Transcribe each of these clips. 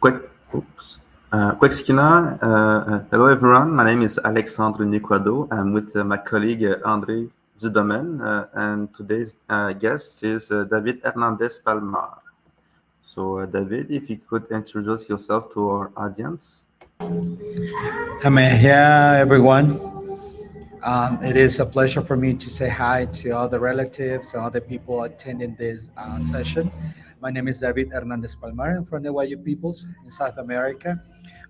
quick, oops. Uh, quick uh, uh, hello everyone. My name is Alexandre Nequado. I'm with uh, my colleague uh, André Dudemaine, uh, and today's guest is David Hernandez Palmar. So, David, if you could introduce yourself to our audience. Hi, everyone. Um, it is a pleasure for me to say hi to all the relatives and other people attending this uh, session. My name is David Hernandez Palmar. I'm from the Wayuu peoples in South America.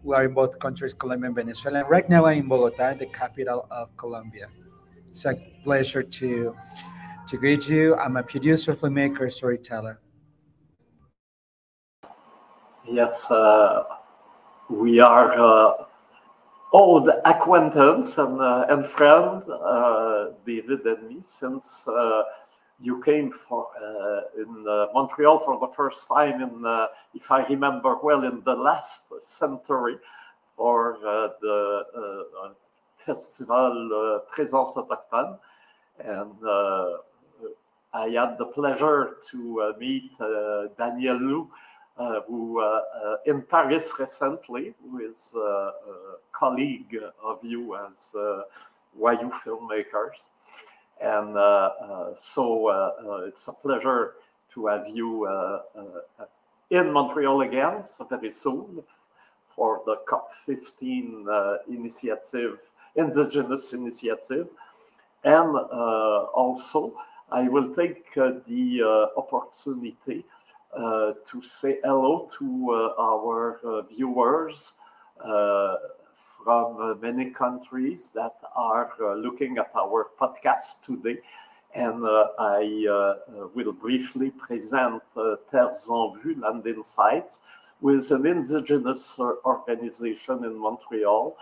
We are in both countries, Colombia and Venezuela. And right now I'm in Bogota, the capital of Colombia. It's a pleasure to to greet you. I'm a producer, filmmaker, storyteller. Yes, uh, we are uh, old acquaintance and, uh, and friends, uh, David and me, since uh, you came for uh, in uh, Montreal for the first time in, uh, if I remember well, in the last century for the festival Présence Autochtone. And I had the pleasure to meet Daniel Lou, uh, who uh, uh, in Paris recently, who is a colleague of you as Wayuu filmmakers. And uh, uh, so uh, it's a pleasure to have you in Montreal again so very soon for the COP15 initiative, indigenous initiative. And also, I will take the opportunity uh, to say hello to uh, our uh, viewers from uh, many countries that are uh, looking at our podcast today. And uh, I will briefly present Terres en Vue Land Insights, with an indigenous organization in Montreal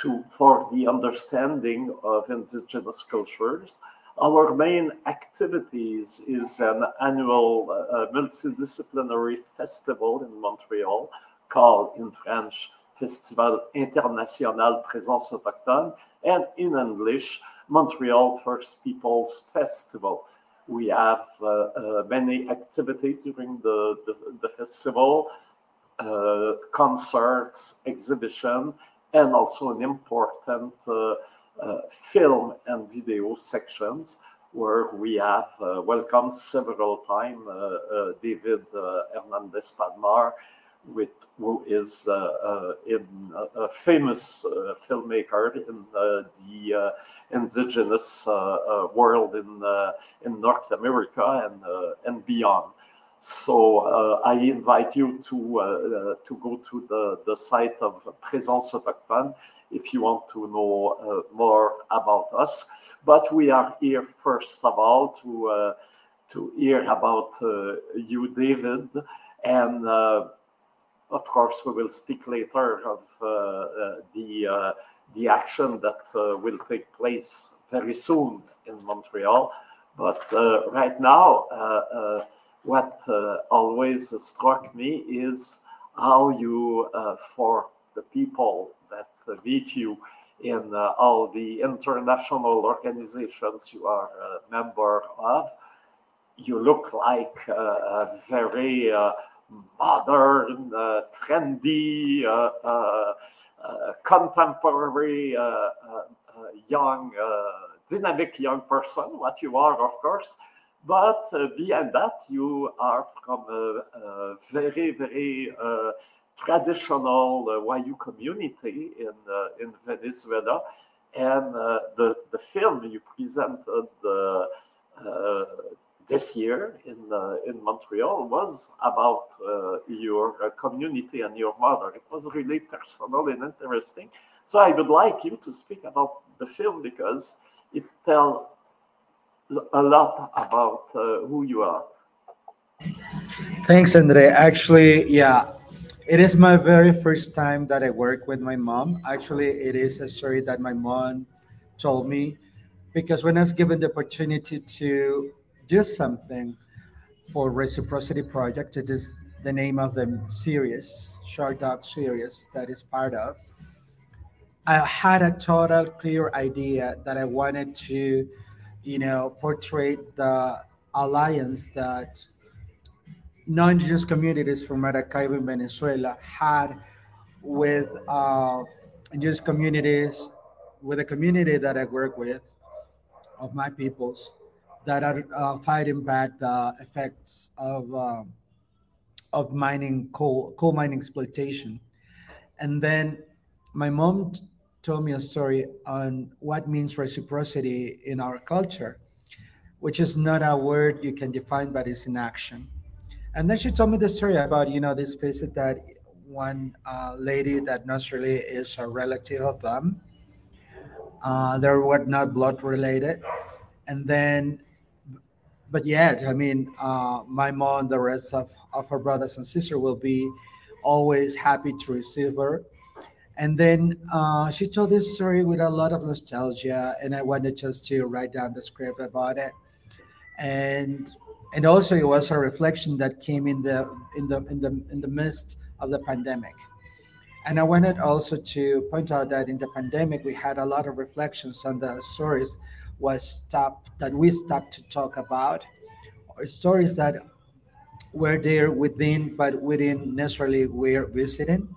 to, for the understanding of indigenous cultures our main activities is an annual uh, multidisciplinary festival in Montreal called in French Festival International Présence Autochtone and in English Montreal First Peoples Festival. We have uh, uh, many activities during the, the, the festival, uh, concerts, exhibition, and also an important uh, uh, film and video sections where we have uh, welcomed several times David Hernandez Palmar, with who is uh, uh, in uh, a famous filmmaker in the indigenous world in in North America and and beyond. So uh, I invite you to uh, to go to the, the site of Présence Autochtone if you want to know uh, more about us. But we are here first of all to uh, to hear about uh, you, David, and of course we will speak later of uh, uh, the uh, the action that will take place very soon in Montreal. But right now what uh, always struck me is how you, uh, for the people that meet you in uh, all the international organizations you are a member of, you look like a very modern, trendy, contemporary, young, dynamic young person, what you are, of course. But uh, beyond that, you are from a, a very, very uh, traditional uh, Wayuu community in uh, in Venezuela, and uh, the the film you presented uh, this year in uh, in Montreal was about uh, your uh, community and your mother. It was really personal and interesting. So I would like you to speak about the film because it tells a lot about uh, who you are. Thanks, Andre. Actually, yeah, it is my very first time that I work with my mom. Actually, it is a story that my mom told me because when I was given the opportunity to do something for Reciprocity Project, it is the name of the series, short doc series that is part of. I had a total clear idea that I wanted to you know, portray the alliance that non-Jewish communities from Maracaibo in Venezuela had with uh, Jewish communities, with a community that I work with of my peoples that are uh, fighting back the effects of uh, of mining coal coal mining exploitation. And then my mom t- told me a story on what means reciprocity in our culture, which is not a word you can define, but it's in action. And then she told me the story about you know this visit that one uh, lady that not really is a relative of them. Uh, they were not blood related, and then but yet, I mean, uh, my mom and the rest of, of her brothers and sister will be always happy to receive her. And then uh, she told this story with a lot of nostalgia, and I wanted just to write down the script about it. And and also it was a reflection that came in the in the in the in the midst of the pandemic. And I wanted also to point out that in the pandemic we had a lot of reflections on the stories was stopped that we stopped to talk about or stories that were there within but within necessarily we're visiting.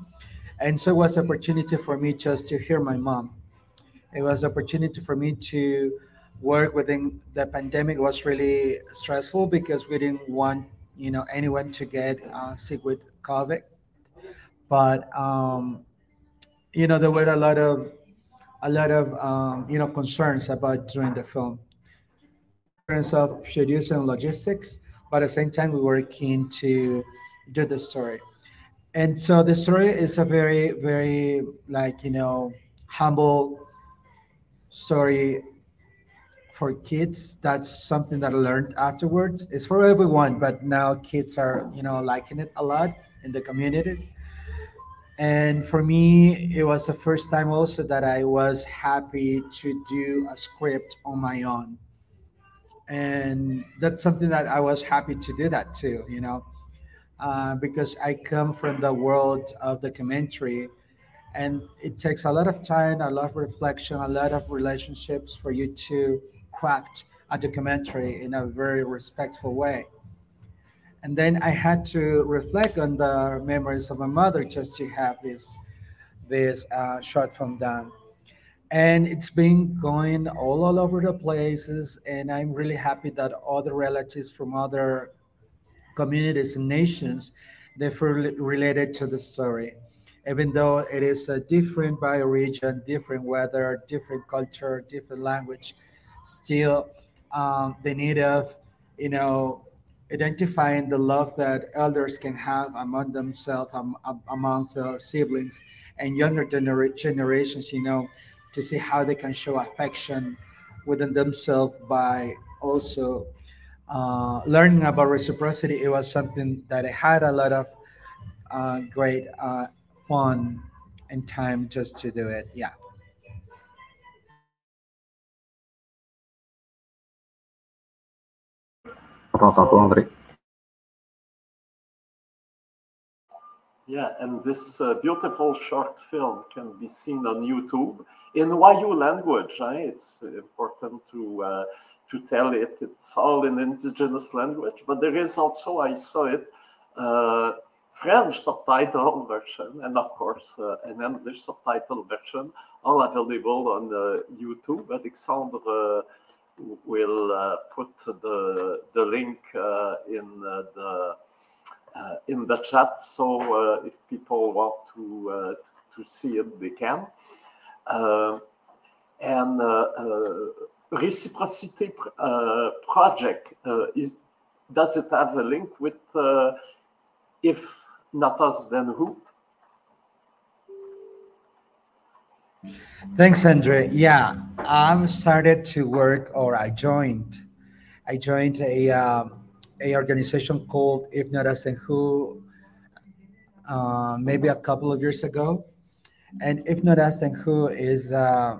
And so it was opportunity for me just to hear my mom. It was opportunity for me to work within the pandemic was really stressful because we didn't want you know anyone to get uh, sick with covid. But um, you know there were a lot of a lot of um, you know concerns about doing the film. In terms of producing logistics but at the same time we were keen to do the story. And so the story is a very very like you know humble story for kids. That's something that i learned afterwards. It's for everyone but now kids are you know liking it a lot in the communities and for me it was the first time also that i was happy to do a script on my own. And that's something that i was happy to do that too you know uh, because i come from the world of documentary and it takes a lot of time a lot of reflection a lot of relationships for you to craft a documentary in a very respectful way and then I had to reflect on the memories of my mother just to have this this uh, short film done. And it's been going all, all over the places, and I'm really happy that other relatives from other communities and nations they feel related to the story. Even though it is a different bioregion, different weather, different culture, different language, still um, the need of you know identifying the love that elders can have among themselves, um, amongst their siblings, and younger gener- generations, you know, to see how they can show affection within themselves by also uh, learning about reciprocity. It was something that I had a lot of uh, great uh, fun and time just to do it. Yeah. Yeah, and this uh, beautiful short film can be seen on YouTube in Wayuu language. Eh? It's important to uh, to tell it. It's all in indigenous language, but there is also I saw it uh, French subtitle version, and of course an English subtitle version, all available on YouTube. Alexandre uh, will uh, put the the link uh, in uh, the uh, in the chat. So uh, if people want to uh, to see it, they can. and reciprocity project is does it have a link with if not us then who Thanks, Andre. Yeah, I'm started to work, or I joined. I joined a um, a organization called If Not Us Then Who, uh, maybe a couple of years ago. And If Not Us Then Who is uh,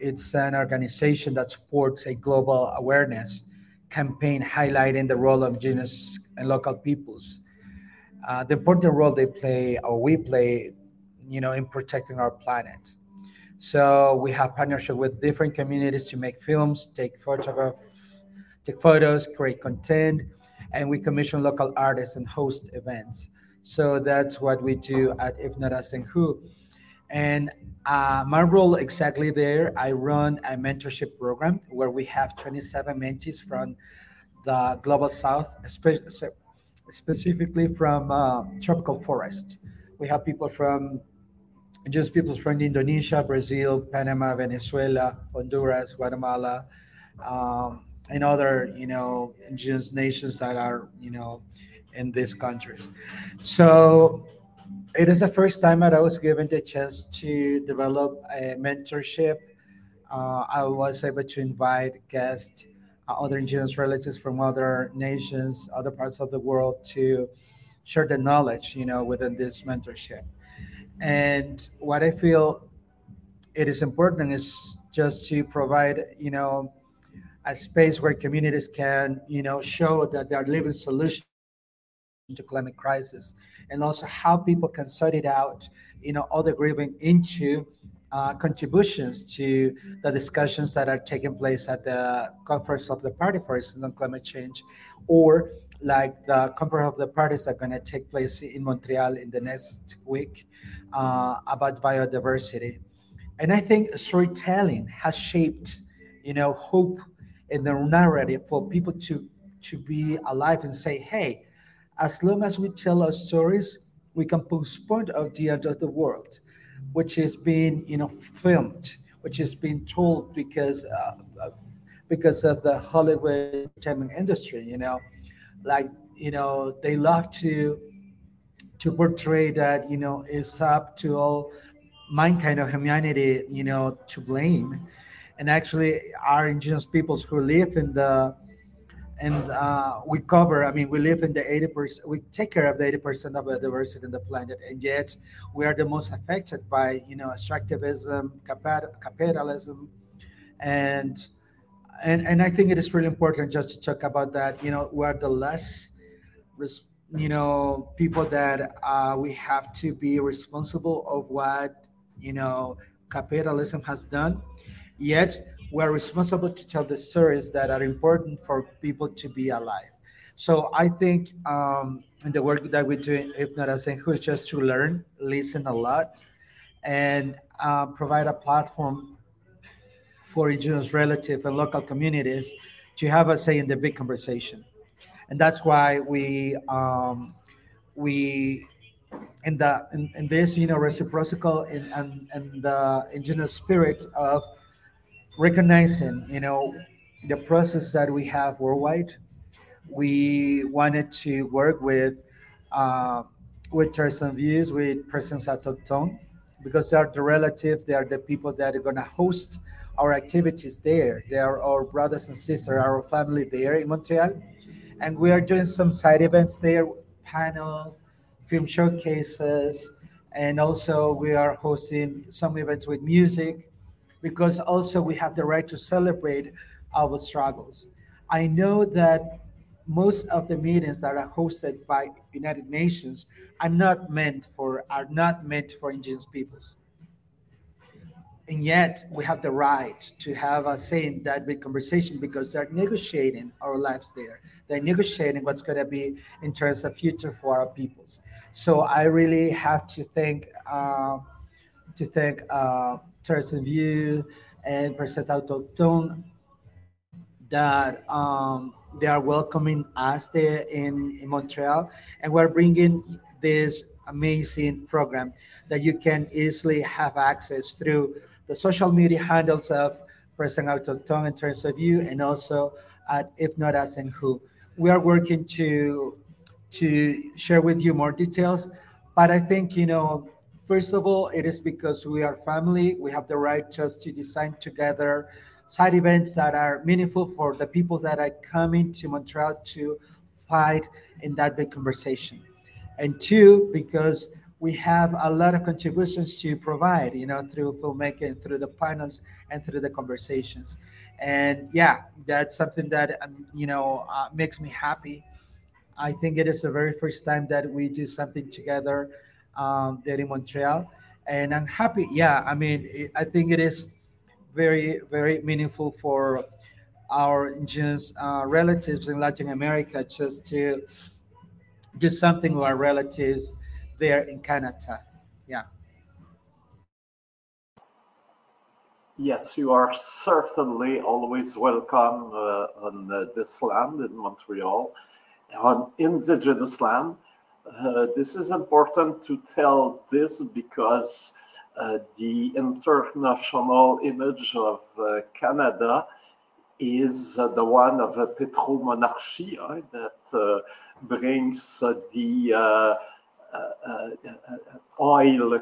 it's an organization that supports a global awareness campaign highlighting the role of indigenous and local peoples, uh, the important role they play or we play, you know, in protecting our planet. So we have partnership with different communities to make films, take photograph, take photos, create content, and we commission local artists and host events. So that's what we do at If Not Us Then Who. And uh, my role exactly there, I run a mentorship program where we have 27 mentees from the global south, specifically from uh, tropical forest. We have people from just people from Indonesia, Brazil, Panama, Venezuela, Honduras, Guatemala, um, and other you know indigenous nations that are you know in these countries. So it is the first time that I was given the chance to develop a mentorship. Uh, I was able to invite guests, uh, other indigenous relatives from other nations, other parts of the world to share the knowledge, you know, within this mentorship. And what I feel it is important is just to provide, you know, a space where communities can, you know, show that they are living solutions to climate crisis, and also how people can sort it out, you know, all the grieving into uh, contributions to the discussions that are taking place at the conference of the party for instance on climate change, or like the conference of the parties are going to take place in Montreal in the next week uh, about biodiversity. And I think storytelling has shaped, you know, hope in the narrative for people to to be alive and say, hey, as long as we tell our stories, we can postpone the end of the world, which is being, you know, filmed, which is being told because uh, uh because of the Hollywood entertainment industry, you know like you know they love to to portray that you know it's up to all mankind or humanity you know to blame. And actually our indigenous peoples who live in the and uh, we cover i mean we live in the 80% we take care of the 80% of the diversity in the planet. And yet we are the most affected by you know extractivism capitalism. And and and I think it is really important just to talk about that. You know, we're the less, you know, people that uh, we have to be responsible of what you know capitalism has done. Yet we're responsible to tell the stories that are important for people to be alive. So I think um, in the work that we do, if not as is just to learn, listen a lot, and uh, provide a platform for indigenous relatives and local communities to have a say in the big conversation. And that's why we um, we in the in, in this you know reciprocal and and, the indigenous spirit of recognizing you know the process that we have worldwide we wanted to work with uh, with Terres en Vue with Présence Autochtone because they are the relatives they are the people that are going to host our activities there. They are our brothers and sisters, our family there in Montreal. And we are doing some side events there, panels, film showcases, and also we are hosting some events with music because also we have the right to celebrate our struggles. I know that most of the meetings that are hosted by United Nations are not meant for are not meant for indigenous peoples and yet we have the right to have a say in that big conversation because they're negotiating our lives there. They're negotiating what's going to be in terms of future for our peoples. So I really have to thank uh, to thank uh, Terres en Vue and Présence Autochtone that um, they are welcoming us there in, in Montreal, and we're bringing this amazing program that you can easily have access through the social media handles of Présence Autochtone in terms of you and also at If Not Us Then Who. We are working to to share with you more details, but I think you know first of all it is because we are family. We have the right just to design together side events that are meaningful for the people that are coming to Montreal to fight in that big conversation. And two, because we have a lot of contributions to provide, you know, through filmmaking, through the panels, and through the conversations. And yeah, that's something that um, you know uh, makes me happy. I think it is the very first time that we do something together um, there in Montreal, and I'm happy. Yeah, I mean, it, I think it is very, very meaningful for our indigenous uh, relatives in Latin America just to do something with our relatives there in Canada. Yeah. Yes, you are certainly always welcome uh, on uh, this land in Montreal, on indigenous land. Uh, this is important to tell this because uh, the international image of uh, Canada is uh, the one of a petromonarchy that brings the oil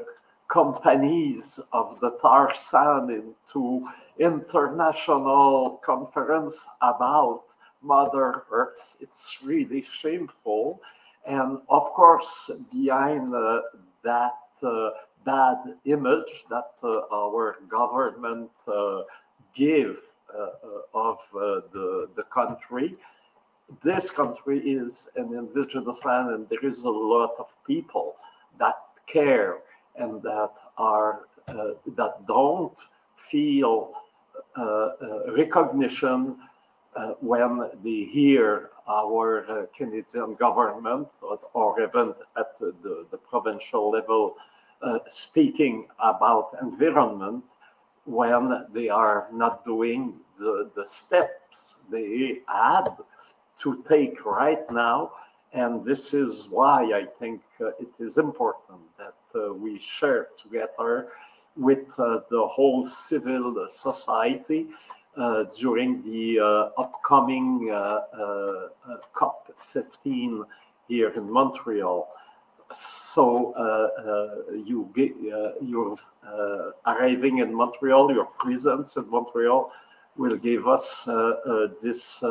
companies of the tar sand into international conference about Mother Earth. It's really shameful. And of course, behind uh, that uh, bad image that uh, our government uh, give uh, of the, the country, this country is an indigenous land and there is a lot of people that care and that are uh, that don't feel uh, uh, recognition when they hear our Canadian government or, or, even at the, the provincial level speaking about environment when they are not doing the, the steps they had to take right now. And this is why I think uh, it is important that uh, we share together with uh, the whole civil society uh, during the uh, upcoming uh, COP15 here in Montreal. So uh, uh, you get, uh, you're arriving in Montreal, your presence in Montreal will give us this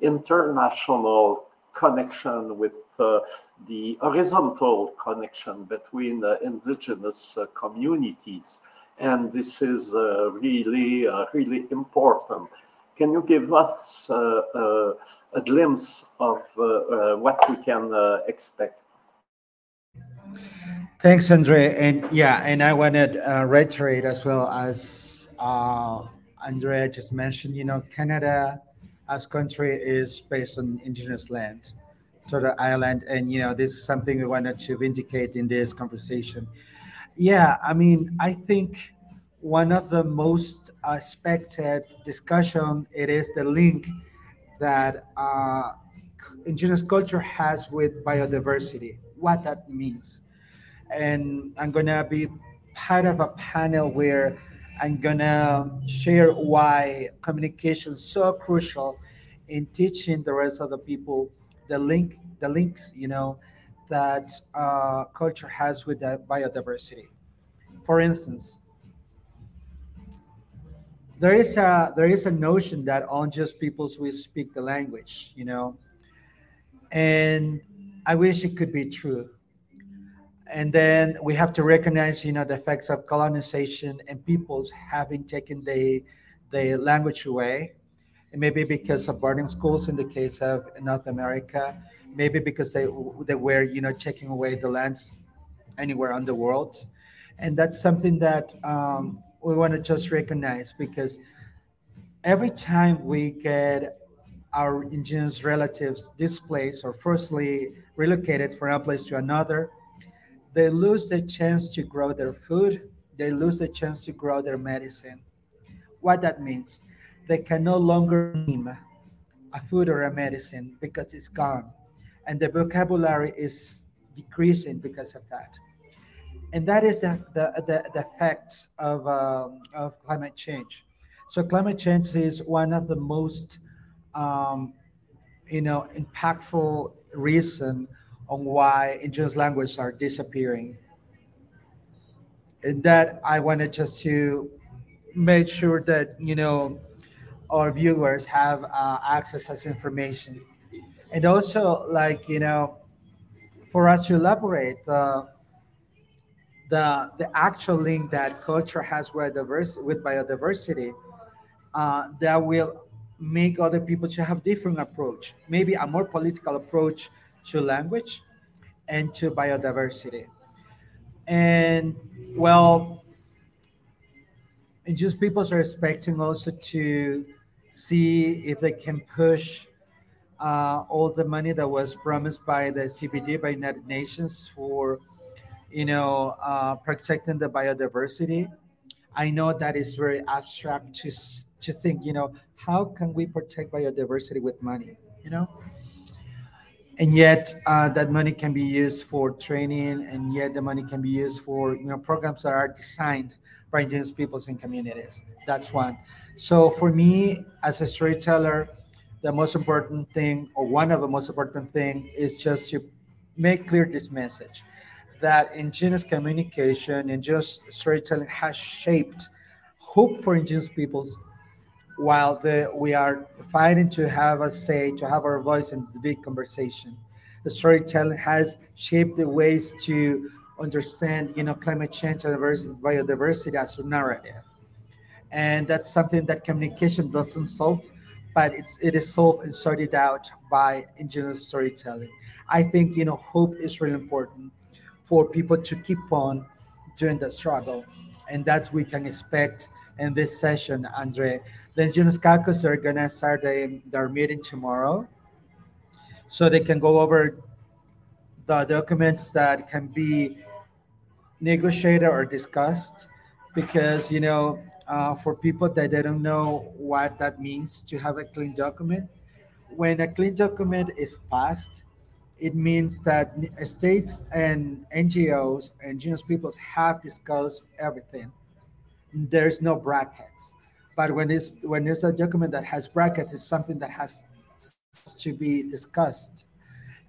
international connection with uh, the horizontal connection between uh, indigenous uh, communities. And this is really, really important. Can you give us a glimpse of what we can expect? Thanks, Andre. And yeah, and I want to uh, reiterate as well as uh, Andrea just mentioned, you know, Canada as country is based on indigenous land to the island. And you know this is something we wanted to vindicate in this conversation. Yeah i mean i think one of the most expected discussion it is the link that uh, indigenous culture has with biodiversity what that means and i'm gonna be part of a panel where I'm gonna share why communication is so crucial in teaching the rest of the people the link, the links, you know, that uh, culture has with biodiversity. For instance, there is a there is a notion that on just peoples will speak the language, you know, and I wish it could be true and then we have to recognize you know the effects of colonization and peoples having taken the the language away. And maybe because of boarding schools in the case of north america maybe because they they were you know taking away the lands anywhere on the world. And that's something that um, we want to just recognize because every time we get our indigenous relatives displaced or forcibly relocated from one place to another they lose the chance to grow their food, they lose the chance to grow their medicine. What that means, they can no longer name a food or a medicine because it's gone. And the vocabulary is decreasing because of that. And that is the, the, the, the effects of, um, of climate change. So climate change is one of the most um, you know, impactful reason on why indigenous languages are disappearing. And that I wanted just to make sure that, you know, our viewers have uh, access to information. And also, like, you know, for us to elaborate the, the, the actual link that culture has with, diverse, with biodiversity, uh, that will make other people to have different approach, maybe a more political approach to language and to biodiversity. And well, just people are expecting also to see if they can push uh, all the money that was promised by the CBD by United Nations for, you know, uh, protecting the biodiversity. I know that is very abstract to to think, you know, how can we protect biodiversity with money, you know? And yet, uh, that money can be used for training, and yet the money can be used for you know programs that are designed for indigenous peoples and communities. That's one. So for me, as a storyteller, the most important thing, or one of the most important thing, is just to make clear this message that indigenous communication and just storytelling has shaped hope for indigenous peoples while the, we are fighting to have a say, to have our voice in the big conversation. The storytelling has shaped the ways to understand, you know, climate change and biodiversity as a narrative. And that's something that communication doesn't solve, but it's it is solved and sorted out by indigenous storytelling. I think you know hope is really important for people to keep on during the struggle, and that's we can expect in this session, Andre. The indigenous caucus are gonna start a, their meeting tomorrow, so they can go over the documents that can be negotiated or discussed. Because you know uh, for people that they don't know what that means to have a clean document when a clean document is passed it means that states and ngos and indigenous peoples have discussed everything there's no brackets. But when it's when there's a document that has brackets it's something that has to be discussed.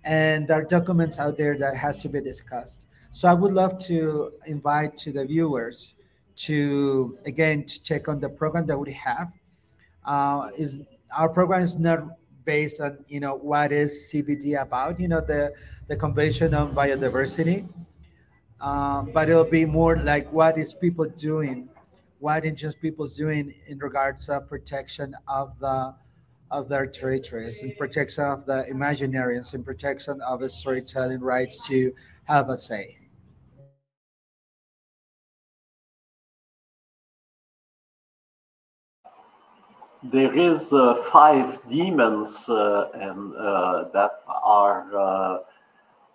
And there are documents out there that has to be discussed. So I would love to invite to the viewers to again to check on the program that we have. Uh, is our program is not based on you know what is CBD about, you know the the Convention on Biodiversity, um, but it'll be more like what is people doing, what indigenous peoples doing in regards of protection of the of their territories, in protection of the Imaginarians, in protection of the storytelling rights to have a say. there is uh, five demons uh, and uh, that are uh,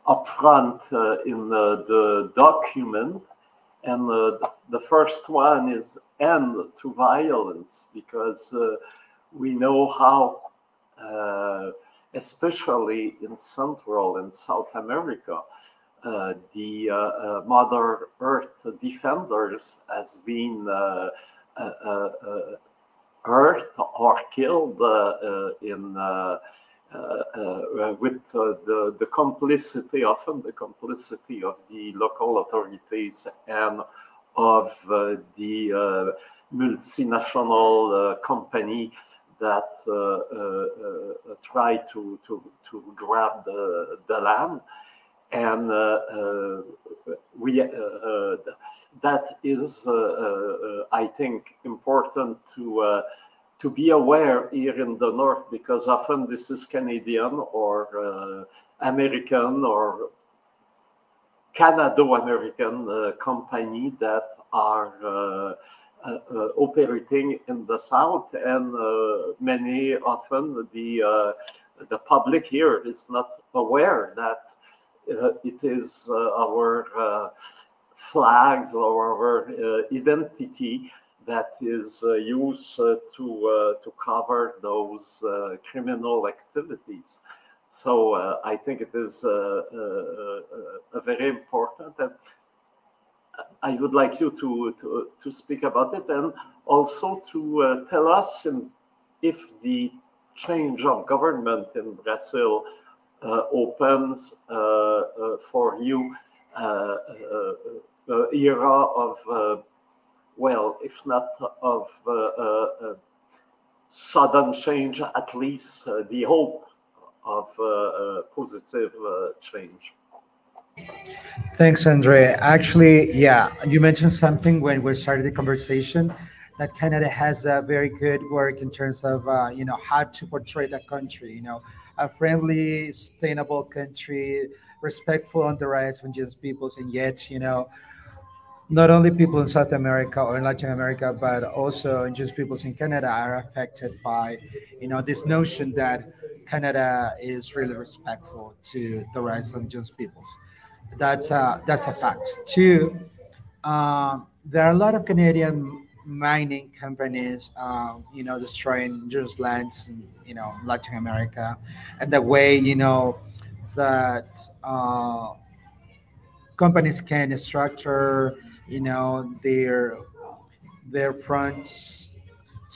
up front uh, in the, the, document and uh, the first one is end to violence because uh, we know how uh, especially in central and south america uh, the mother earth defenders has been hurt or killed uh, uh, in uh, with the, the complicity, often the complicity of the local authorities and of uh, the uh, multinational uh, company that uh, uh, try to, to, to grab the, the land. And uh, we, that is, I think, important to to be aware here in the north because often this is Canadian or uh, American or Canado-American uh, company that are uh, uh, operating in the south, and many often the the public here is not aware that it is our flags or our identity that is uh, used uh, to uh, to cover those criminal activities. So I think it is a very important and I would like you to, to, to speak about it and also to uh, tell us in, if the change of government in Brazil uh, opens uh, for you era of well, if not of uh, uh, uh, sudden change, at least the hope of uh, uh, positive uh, change. Thanks, Andre. Actually, yeah, you mentioned something when we started the conversation that Canada has a very good work in terms of uh, you know how to portray the country. You know, a friendly, sustainable country, respectful on the rights of indigenous peoples, and yet you know not only people in South America or in Latin America, but also indigenous peoples in Canada are affected by, you know, this notion that Canada is really respectful to the rights of indigenous peoples. That's a that's a fact. Two, um, there are a lot of Canadian mining companies, um, you know, destroying indigenous lands, in, you know, Latin America, and the way you know that uh, companies can structure you know their their fronts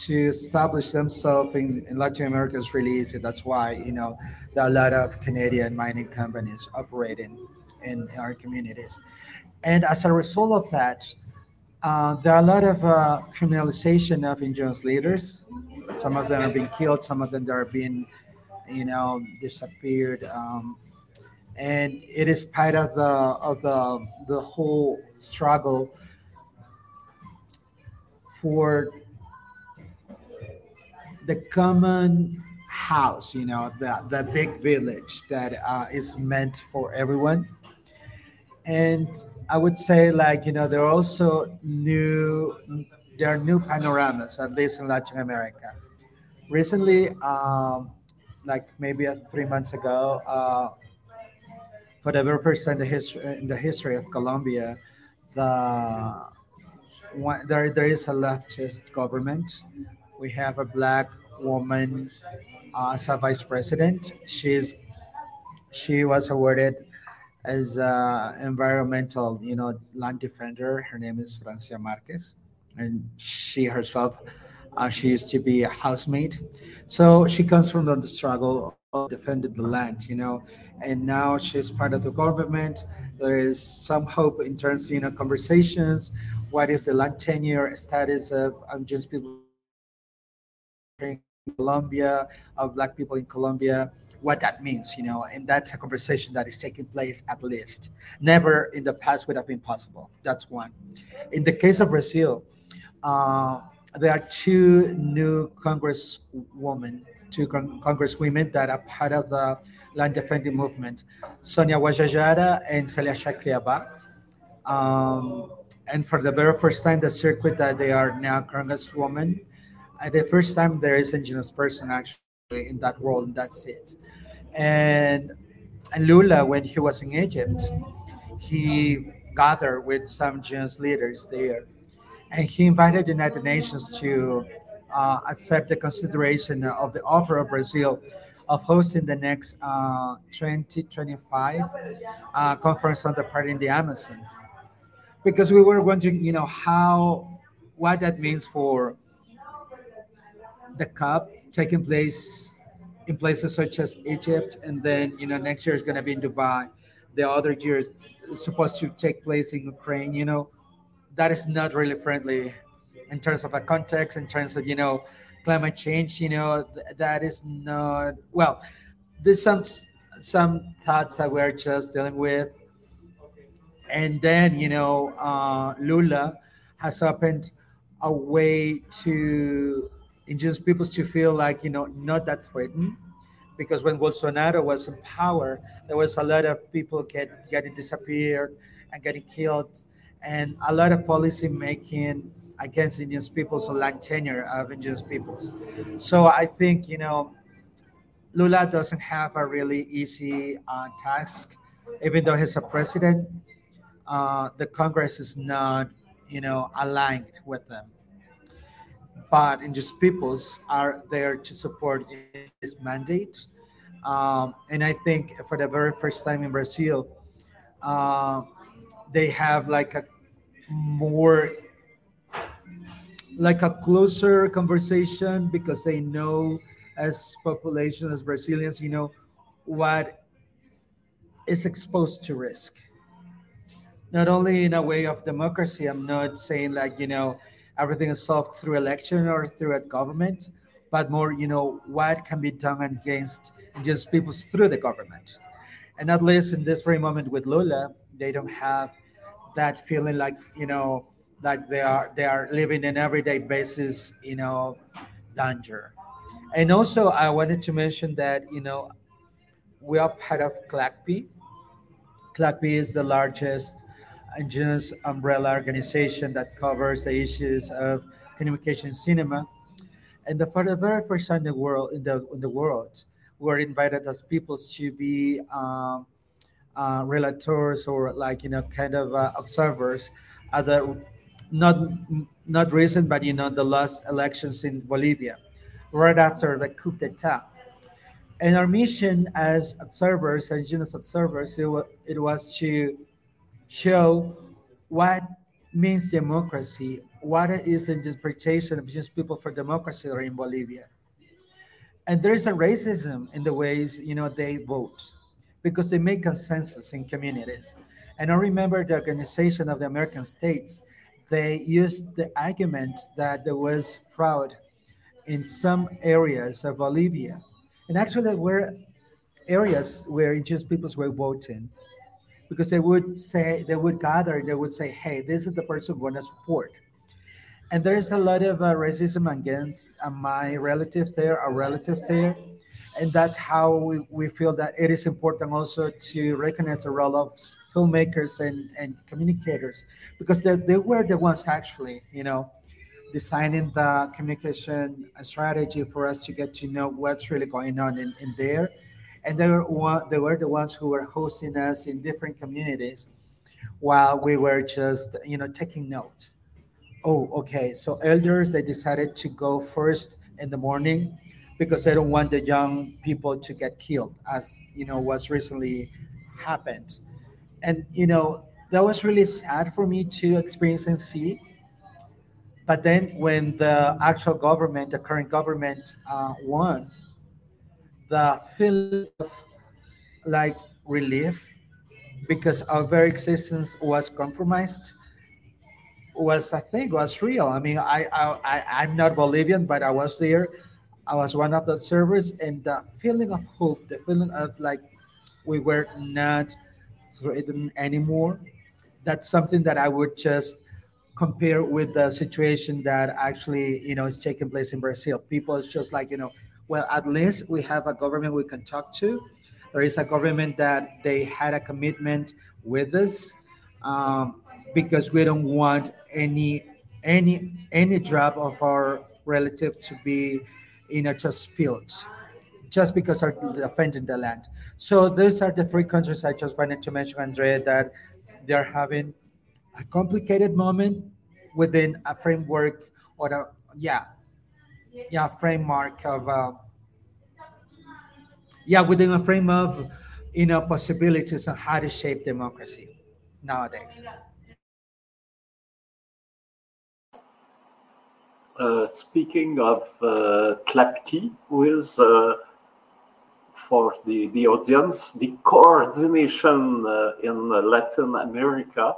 to establish themselves in, in Latin America is really easy. That's why you know there are a lot of Canadian mining companies operating in our communities, and as a result of that, uh, there are a lot of uh, criminalization of indigenous leaders. Some of them are being killed. Some of them are being, you know, disappeared. Um, and it is part of the of the the whole struggle for the common house you know the the big village that uh, is meant for everyone and i would say like you know there are also new there are new panoramas at least in latin america recently um, like maybe uh, three months ago uh, for the very first time in the history in the history of Colombia, the one, there there is a leftist government. We have a black woman uh, as a vice president. She's she was awarded as a environmental, you know, land defender. Her name is Francia Marquez, and she herself, uh, she used to be a housemaid. So she comes from the struggle of defending the land, you know, and now she's part of the government. There is some hope in terms of you know conversations. What is the land tenure status of indigenous people in Colombia, of Black people in Colombia? What that means, you know, and that's a conversation that is taking place at least. Never in the past would have been possible. That's one. In the case of Brazil, uh, there are two new congresswomen, two con- congresswomen that are part of the land defending movement, Sonia Guajajara and Célia Xakriabá. Um, and for the very first time, the circuit that they are now congresswoman, at the first time there is indigenous person actually in that role, and that's it. And, and Lula, when he was in Egypt, he gathered with some indigenous leaders there, and he invited the United Nations to uh, accept the consideration of the offer of Brazil of hosting the next uh, 2025 uh, conference on the party in the Amazon. Because we were wondering, you know, how, what that means for the COP taking place in places such as Egypt, and then, you know, next year is going to be in Dubai. The other year is supposed to take place in Ukraine, you know, that is not really friendly in terms of a context, in terms of, you know, climate change you know th- that is not well there's some some thoughts that we're just dealing with and then you know uh, lula has opened a way to indigenous people to feel like you know not that threatened because when bolsonaro was in power there was a lot of people get getting disappeared and getting killed and a lot of policy making against indigenous peoples or land tenure of indigenous peoples. So I think, you know, Lula doesn't have a really easy uh, task, even though he's a president. Uh, the Congress is not, you know, aligned with them. But indigenous peoples are there to support his mandate. Um, and I think for the very first time in Brazil, uh, they have like a more like a closer conversation because they know as population as brazilians you know what is exposed to risk not only in a way of democracy i'm not saying like you know everything is solved through election or through a government but more you know what can be done against just people through the government and at least in this very moment with lula they don't have that feeling like you know like they are they are living in everyday basis you know danger and also i wanted to mention that you know we are part of CLACPI. CLACPI is the largest indigenous umbrella organization that covers the issues of communication cinema. And the, for the very first time in the world, in the, in the world, we were invited as people to be um, uh, relators or like you know kind of uh, observers at the not not recent but you know the last elections in Bolivia, right after the coup d'état. And our mission as observers, indigenous observers, it, wa- it was to show what means democracy, what is the interpretation of indigenous people for democracy are in Bolivia. And there is a racism in the ways you know they vote because they make consensus in communities. And I remember the Organization of the American States, they used the argument that there was fraud in some areas of Bolivia. And actually, there were areas where indigenous peoples were voting because they would say, they would gather, they would say, hey, this is the person we're going to support. And there's a lot of uh, racism against uh, my relatives there, our relatives there and that's how we, we feel that it is important also to recognize the role of filmmakers and, and communicators because they, they were the ones actually you know designing the communication strategy for us to get to know what's really going on in, in there and they were, they were the ones who were hosting us in different communities while we were just you know taking notes oh okay so elders they decided to go first in the morning because they don't want the young people to get killed, as you know what's recently happened. And you know that was really sad for me to experience and see. But then when the actual government, the current government, uh, won, the feeling of like relief because our very existence was compromised was I think was real. I mean, I, I I I'm not Bolivian, but I was there I was one of the servers, and the feeling of hope, the feeling of like we were not threatened anymore. That's something that I would just compare with the situation that actually you know is taking place in Brazil. People is just like you know, well, at least we have a government we can talk to. There is a government that they had a commitment with us um, because we don't want any any any drop of our relative to be you know, just spilled just because are defending the land. So those are the three countries I just wanted to mention, Andrea, that they're having a complicated moment within a framework or a yeah, yeah framework of uh, yeah within a frame of you know possibilities on how to shape democracy nowadays. Uh, speaking of uh, who is, uh, for the, the audience, the coordination uh, in Latin America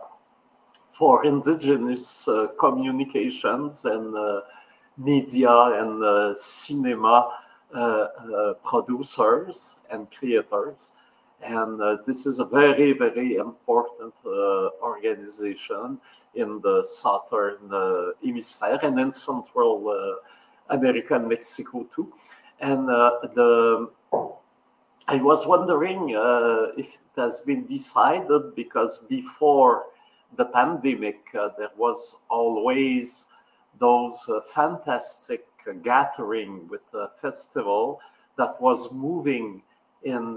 for indigenous uh, communications and uh, media and cinema producers and creators. And uh, this is a very, very important uh, organization in the southern uh, hemisphere and in Central uh, America and Mexico too. And uh, the I was wondering uh, if it has been decided because before the pandemic, there was always those fantastic gathering with the festival that was moving in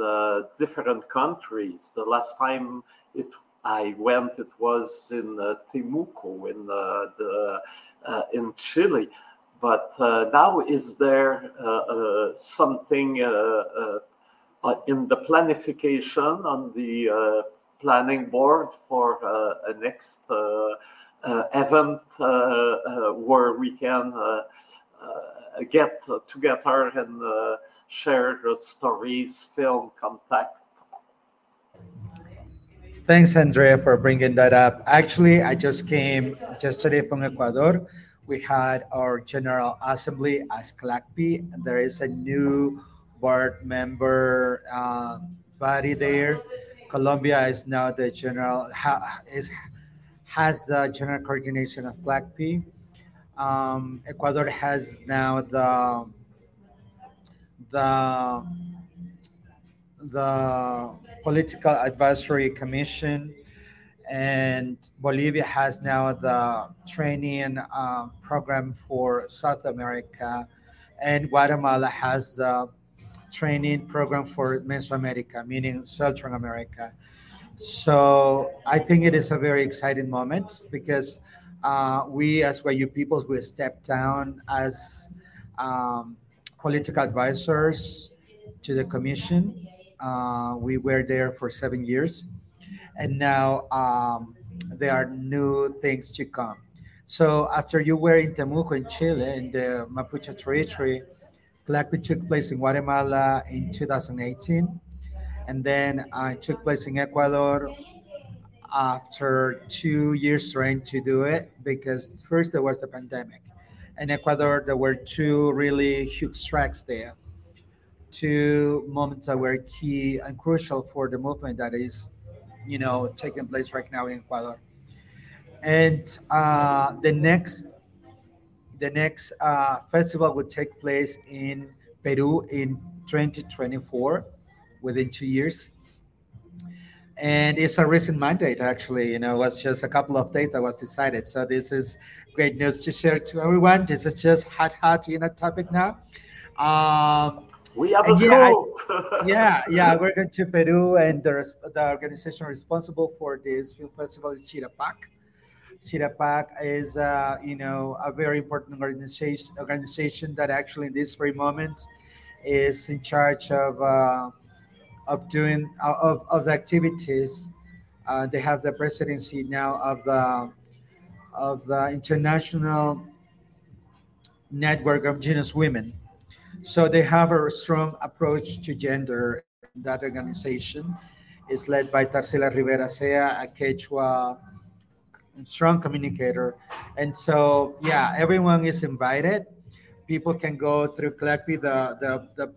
different countries. The last time it I went, it was in uh, Temuco in uh, the uh, in Chile. But uh, now, is there uh, uh, something in the planification on the planning board for a next Uh, event uh, uh, where we can get together and share stories, film, contact. Thanks, Andrea, for bringing that up. Actually, I just came yesterday from Ecuador. We had our General Assembly as CLACPI. There is a new board member uh, body there. Colombia is now the general ha, is has the general coordination of CLACPI. Um, Ecuador has now the the the political advisory commission and Bolivia has now the training uh, program for South America, and Guatemala has the training program for Mesoamerica, meaning Central America. So I think it is a very exciting moment because uh, we, as Wayuu peoples, we step down as um, political advisors to the commission. Uh, we were there for seven years, and now um, there are new things to come. So after you were in Temuco in Chile, in the Mapuche territory, CLACPI took place in Guatemala in 2018 and then I took place in Ecuador after two years trying to do it because first there was a pandemic. In Ecuador, there were two really huge strikes there, two moments that were key and crucial for the movement that is, you know, taking place right now in Ecuador. And uh, the next, the next uh, festival would take place in Peru in 2024 within two years. And it's a recent mandate, actually. You know, it was just a couple of days that was decided. So this is great news to share to everyone. This is just hot, hot, you know, topic now. Um, we have a yeah, I, yeah, yeah, we're going to Peru, and the, the organization responsible for this film festival is Chirapaq. Chirapaq is, uh, you know, a very important organization, organization that actually in this very moment is in charge of uh, of doing uh, of, of the activities. Uh, they have the presidency now of the of the international network of Indigenous women. So they have a strong approach to gender. That organization is led by Tarcila Rivera Zea, a Quechua strong communicator. And so, yeah, everyone is invited. People can go through CLACPI, the, the, the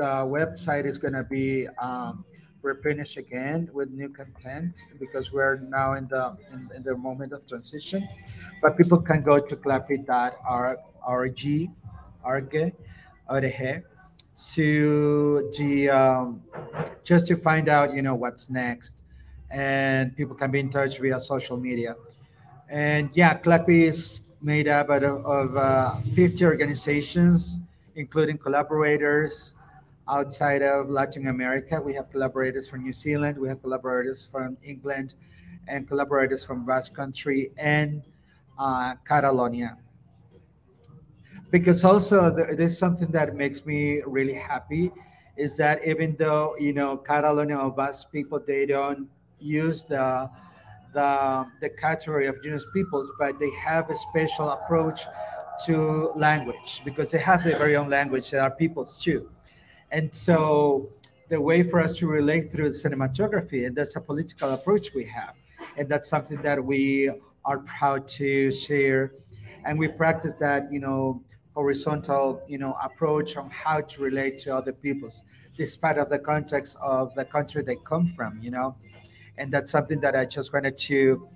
the website is going to be um, replenished again with new content because we're now in the in, in the moment of transition. But people can go to clacpi.org, org, org, to the um, just to find out you know what's next, and people can be in touch via social media. And yeah, CLACPI is made up of, of uh, 50 organizations, including collaborators, outside of Latin America. We have collaborators from New Zealand, we have collaborators from England, and collaborators from Basque Country and uh, Catalonia. Because also there, there's something that makes me really happy is that even though you know Catalonia or Basque people they don't use the the the category of indigenous peoples, but they have a special approach to language because they have their very own language. They are peoples too. And so the way for us to relate through the cinematography, and that's a political approach we have. And that's something that we are proud to share. And we practice that, you know, horizontal, you know, approach on how to relate to other peoples, despite of the context of the country they come from, you know. And that's something that I just wanted to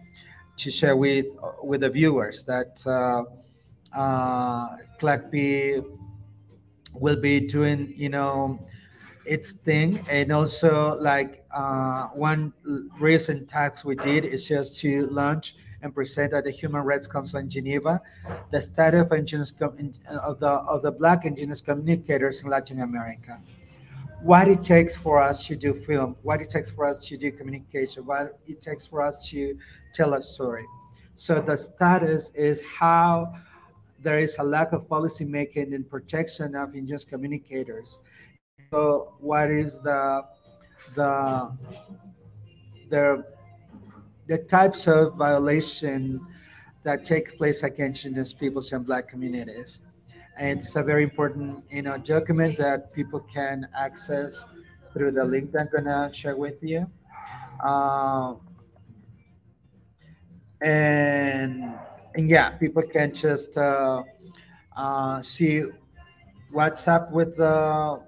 to share with with the viewers that uh, uh, CLACPI will be doing you know its thing and also like uh, one recent task we did is just to launch and present at the Human Rights Council in Geneva the status of indigenous of the of the Black indigenous communicators in Latin America. What it takes for us to do film, what it takes for us to do communication, what it takes for us to tell a story. So the status is how there is a lack of policy making and protection of indigenous communicators. So, what is the the the the types of violation that take place against indigenous peoples and black communities? And it's a very important, you know, document that people can access through the link that I'm gonna share with you. Uh, and and yeah, people can just uh, uh, see what's up with the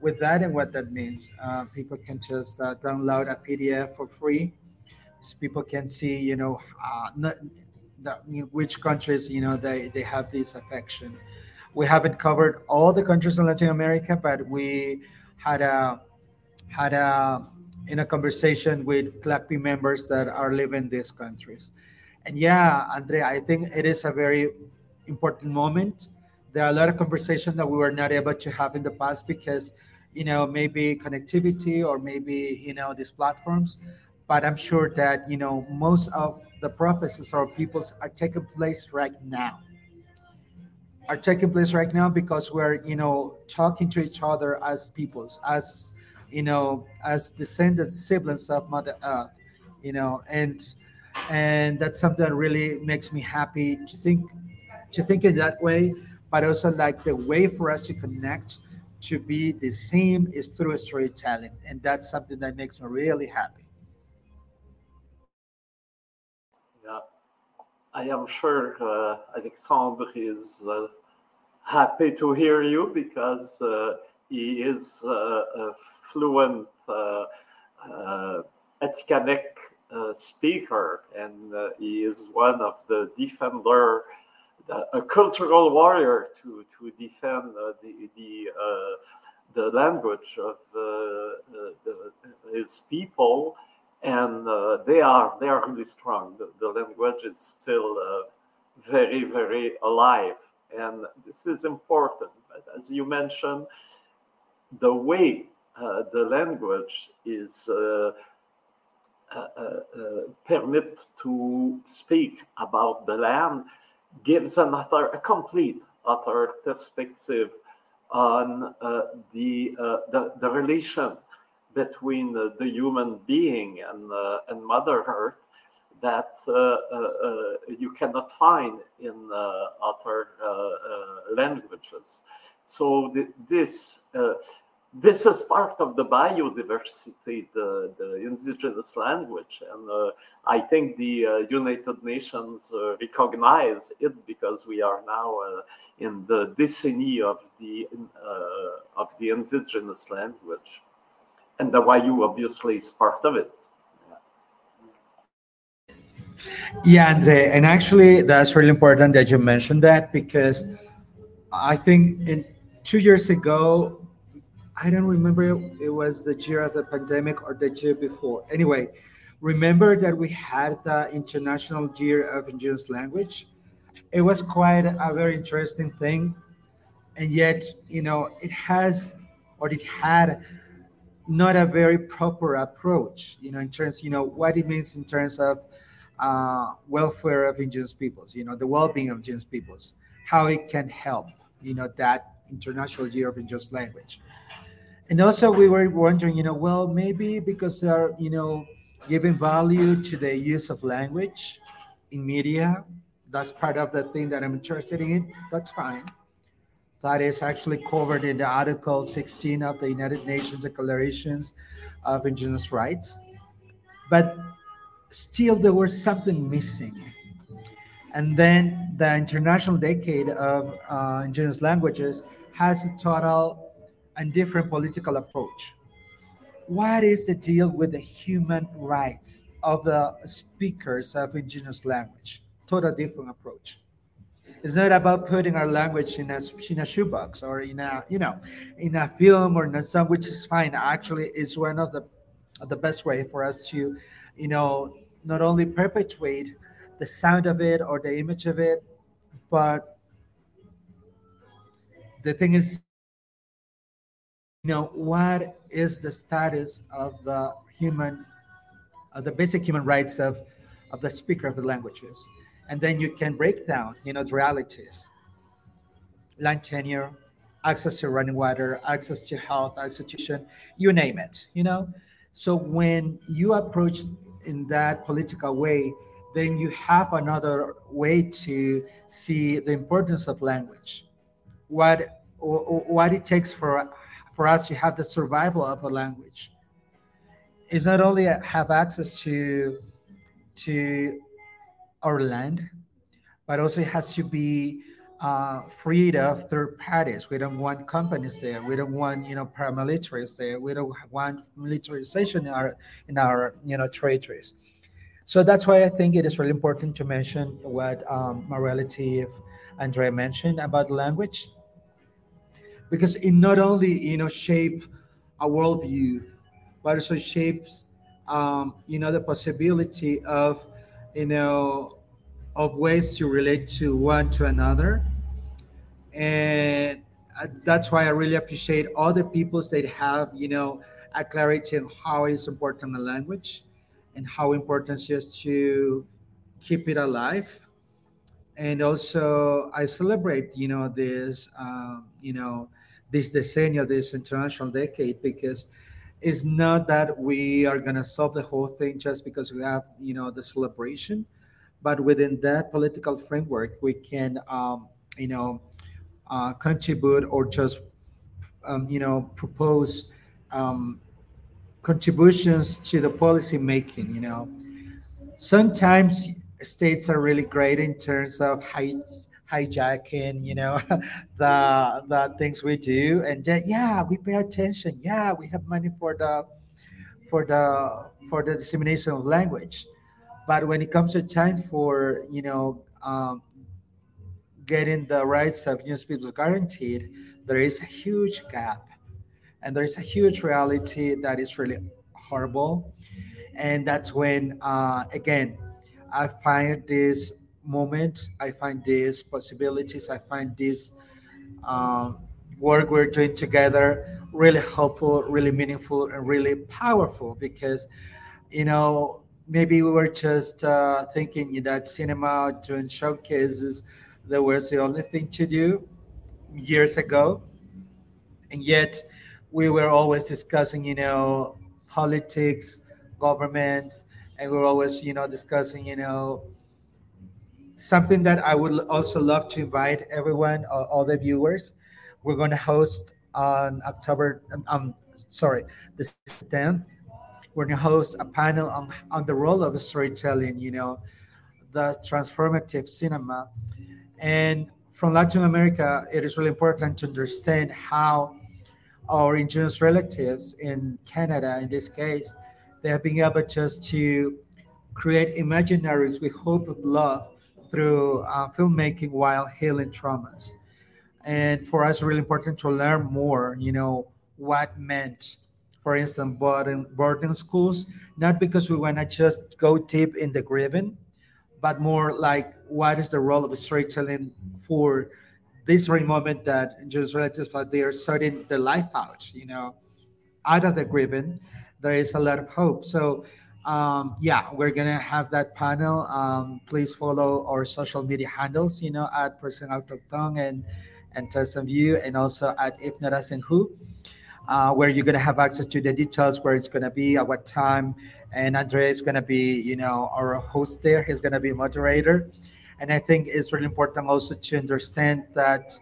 with that and what that means. Uh, people can just uh, download a PDF for free. So people can see, you know, uh, not, the, which countries, you know, they, they have this affection. We haven't covered all the countries in Latin America, but we had a had a in a conversation with CLACPI members that are living in these countries. And yeah, Andre, I think it is a very important moment. There are a lot of conversations that we were not able to have in the past because, you know, maybe connectivity or maybe, you know, these platforms. But I'm sure that, you know, most of the prophecies or peoples are taking place right now. Are taking place right now because we're, you know, talking to each other as peoples, as, you know, as descendants, siblings of Mother Earth, you know, and and that's something that really makes me happy to think to think in that way. But also like the way for us to connect to be the same is through storytelling. And that's something that makes me really happy. Yeah. I am sure uh, alexandre is uh, happy to hear you because uh, he is uh, a fluent uh, uh, uh, speaker, and uh, he is one of the defender, a cultural warrior to to defend uh, the the uh, the language of the, his people, and they are they are really strong. The, the language is still very very alive, and this is important. But as you mentioned, the way uh, the language is uh, uh, uh, uh, Uh, uh, uh, permit to speak about the land gives another, a complete other perspective on the, the, the relation between the, human being and, and Mother Earth that uh, uh, you cannot find in uh, other languages. So th- this this is part of the biodiversity, the, the indigenous language. And uh, I think the uh, United Nations uh, recognize it because we are now uh, in the decenny of the, uh, of the indigenous language. And the Wayuu obviously is part of it. Yeah, Andre, and actually, that's really important that you mentioned that because I think in two years ago, I don't remember it was the year of the pandemic or the year before. Anyway, remember that we had the International Year of Indigenous Language. It was quite a very interesting thing, and yet you know it has or it had not a very proper approach. You know, in terms you know what it means in terms of uh, welfare of indigenous peoples. You know, the well-being of indigenous peoples, how it can help. You know that International Year of Indigenous Language and also we were wondering you know well maybe because they're you know giving value to the use of language in media that's part of the thing that i'm interested in that's fine. That is actually covered in the article 16 of the united nations declarations of indigenous rights. But still there was something missing. And then the international decade of uh, indigenous languages has a total and different political approach. What is the deal with the human rights of the speakers of indigenous language? Total different approach. It's not about putting our language in a, in a shoebox or in a you know in a film or in a song, which is fine. Actually, it's one of the the best way for us to you know not only perpetuate the sound of it or the image of it, but the thing is you know what is the status of the human uh, the basic human rights of of the speaker of the languages? And then you can break down you know the realities. Land tenure access to running water access to health access to you name it you know? So when you approach in that political way then you have another way to see the importance of language. What what it takes for for us to have the survival of a language is not only have access to to our land, but also it has to be uh, freed of third parties. We don't want companies there. We don't want you know paramilitaries there. We don't want militarization in our in our you know territories. So that's why I think it is really important to mention what um, Morality Andrea mentioned about language because it not only you know shape a worldview but also shapes, um, you know, the possibility of, you know, of ways to relate to one to another. And uh, that's why I really appreciate all the people that have, you know, a clarity on how is important the language and how important it is to keep it alive. And also, I celebrate, you know, this, um, you know, this decennial, this international decade, because it's not that we are going to solve the whole thing just because we have, you know, the celebration, but within that political framework, we can, um, you know, uh, contribute or just, um, you know, propose um, contributions to the policy making. You know, sometimes states are really great in terms of hi- hijacking, you know, the the things we do, and then, yeah, we pay attention. Yeah, we have money for the for the for the dissemination of language, but when it comes to time for you know um, getting the rights of indigenous people guaranteed, there is a huge gap, and there is a huge reality that is really horrible, and that's when uh, again I find this moment, I find these possibilities, I find this um, work we're doing together really helpful, really meaningful, and really powerful because, you know, maybe we were just uh, thinking that cinema doing showcases that was the only thing to do years ago. And yet we were always discussing, you know, politics, governments, and we we're always, you know, discussing, you know, something that I would also love to invite everyone, all, all the viewers. We're going to host on October, um, um sorry, the 10th. We're going to host a panel on, on the role of storytelling, you know, the transformative cinema. And from Latin America, it is really important to understand how our indigenous relatives in Canada, in this case, they have been able just to create imaginaries with hope of love through uh, filmmaking while healing traumas. And for us, really important to learn more, you know, what meant, for instance, boarding, boarding schools, not because we want to just go deep in the grieving, but more like what is the role of storytelling for this very moment that just relatives they are starting the life out, you know, out of the grieving. There is a lot of hope. So um, yeah, we're gonna have that panel. Um, please follow our social media handles, you know, at Présence Autochtone and and Terres en Vue, and also at Ignorance and Who, uh, where you're gonna have access to the details where it's gonna be, at what time, and Andre is gonna be, you know, our host there. He's gonna be moderator, and I think it's really important also to understand that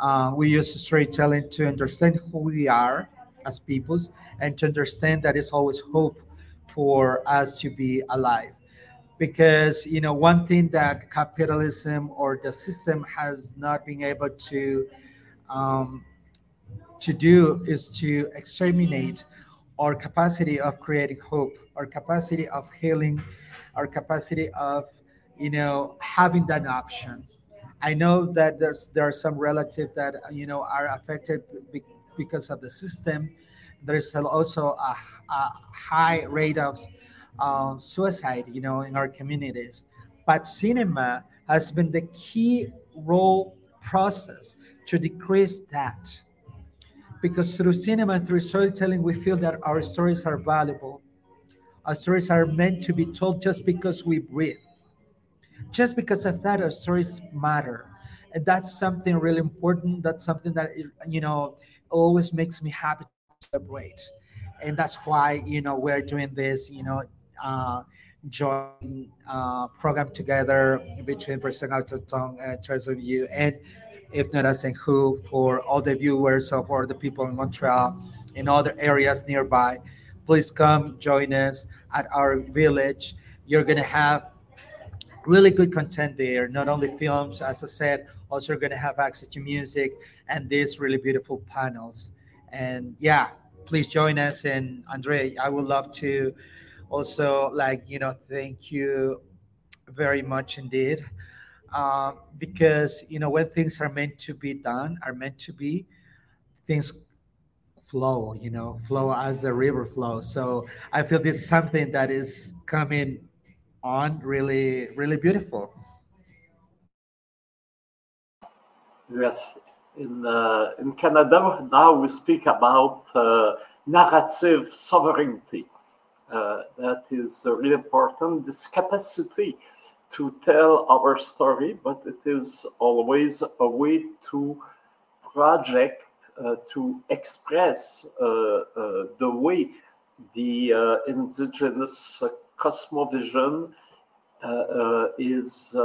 uh, we use storytelling to understand who we are as peoples, and to understand that it's always hope for us to be alive. Because you know one thing that capitalism or the system has not been able to um, to do is to exterminate our capacity of creating hope our capacity of healing our capacity of you know having that option. I know that there's there are some relatives that you know are affected because of the system there's also a, a high rate of uh, suicide, you know, in our communities. But cinema has been the key role process to decrease that. Because through cinema, through storytelling, we feel that our stories are valuable. Our stories are meant to be told just because we breathe. Just because of that, our stories matter. And that's something really important. That's something that, you know, always makes me happy celebrate. And that's why you know we're doing this you know uh, joint uh, program together between Présence Autochtone and Church of You and if not as who for all the viewers or for the people in Montreal in other areas nearby. Please come join us at our village. You're gonna have really good content there not only films as i said also you're gonna have access to music and these really beautiful panels and yeah please join us and andre i would love to also like you know thank you very much indeed uh, because you know when things are meant to be done are meant to be things flow, you know, flow as the river flows. So I feel this is something that is coming on really, really beautiful. Yes, in uh, in Canada now we speak about uh, narrative sovereignty. Uh, that is really important. This capacity to tell our story, but it is always a way to project, uh, to express uh, uh, the way the indigenous cosmovision is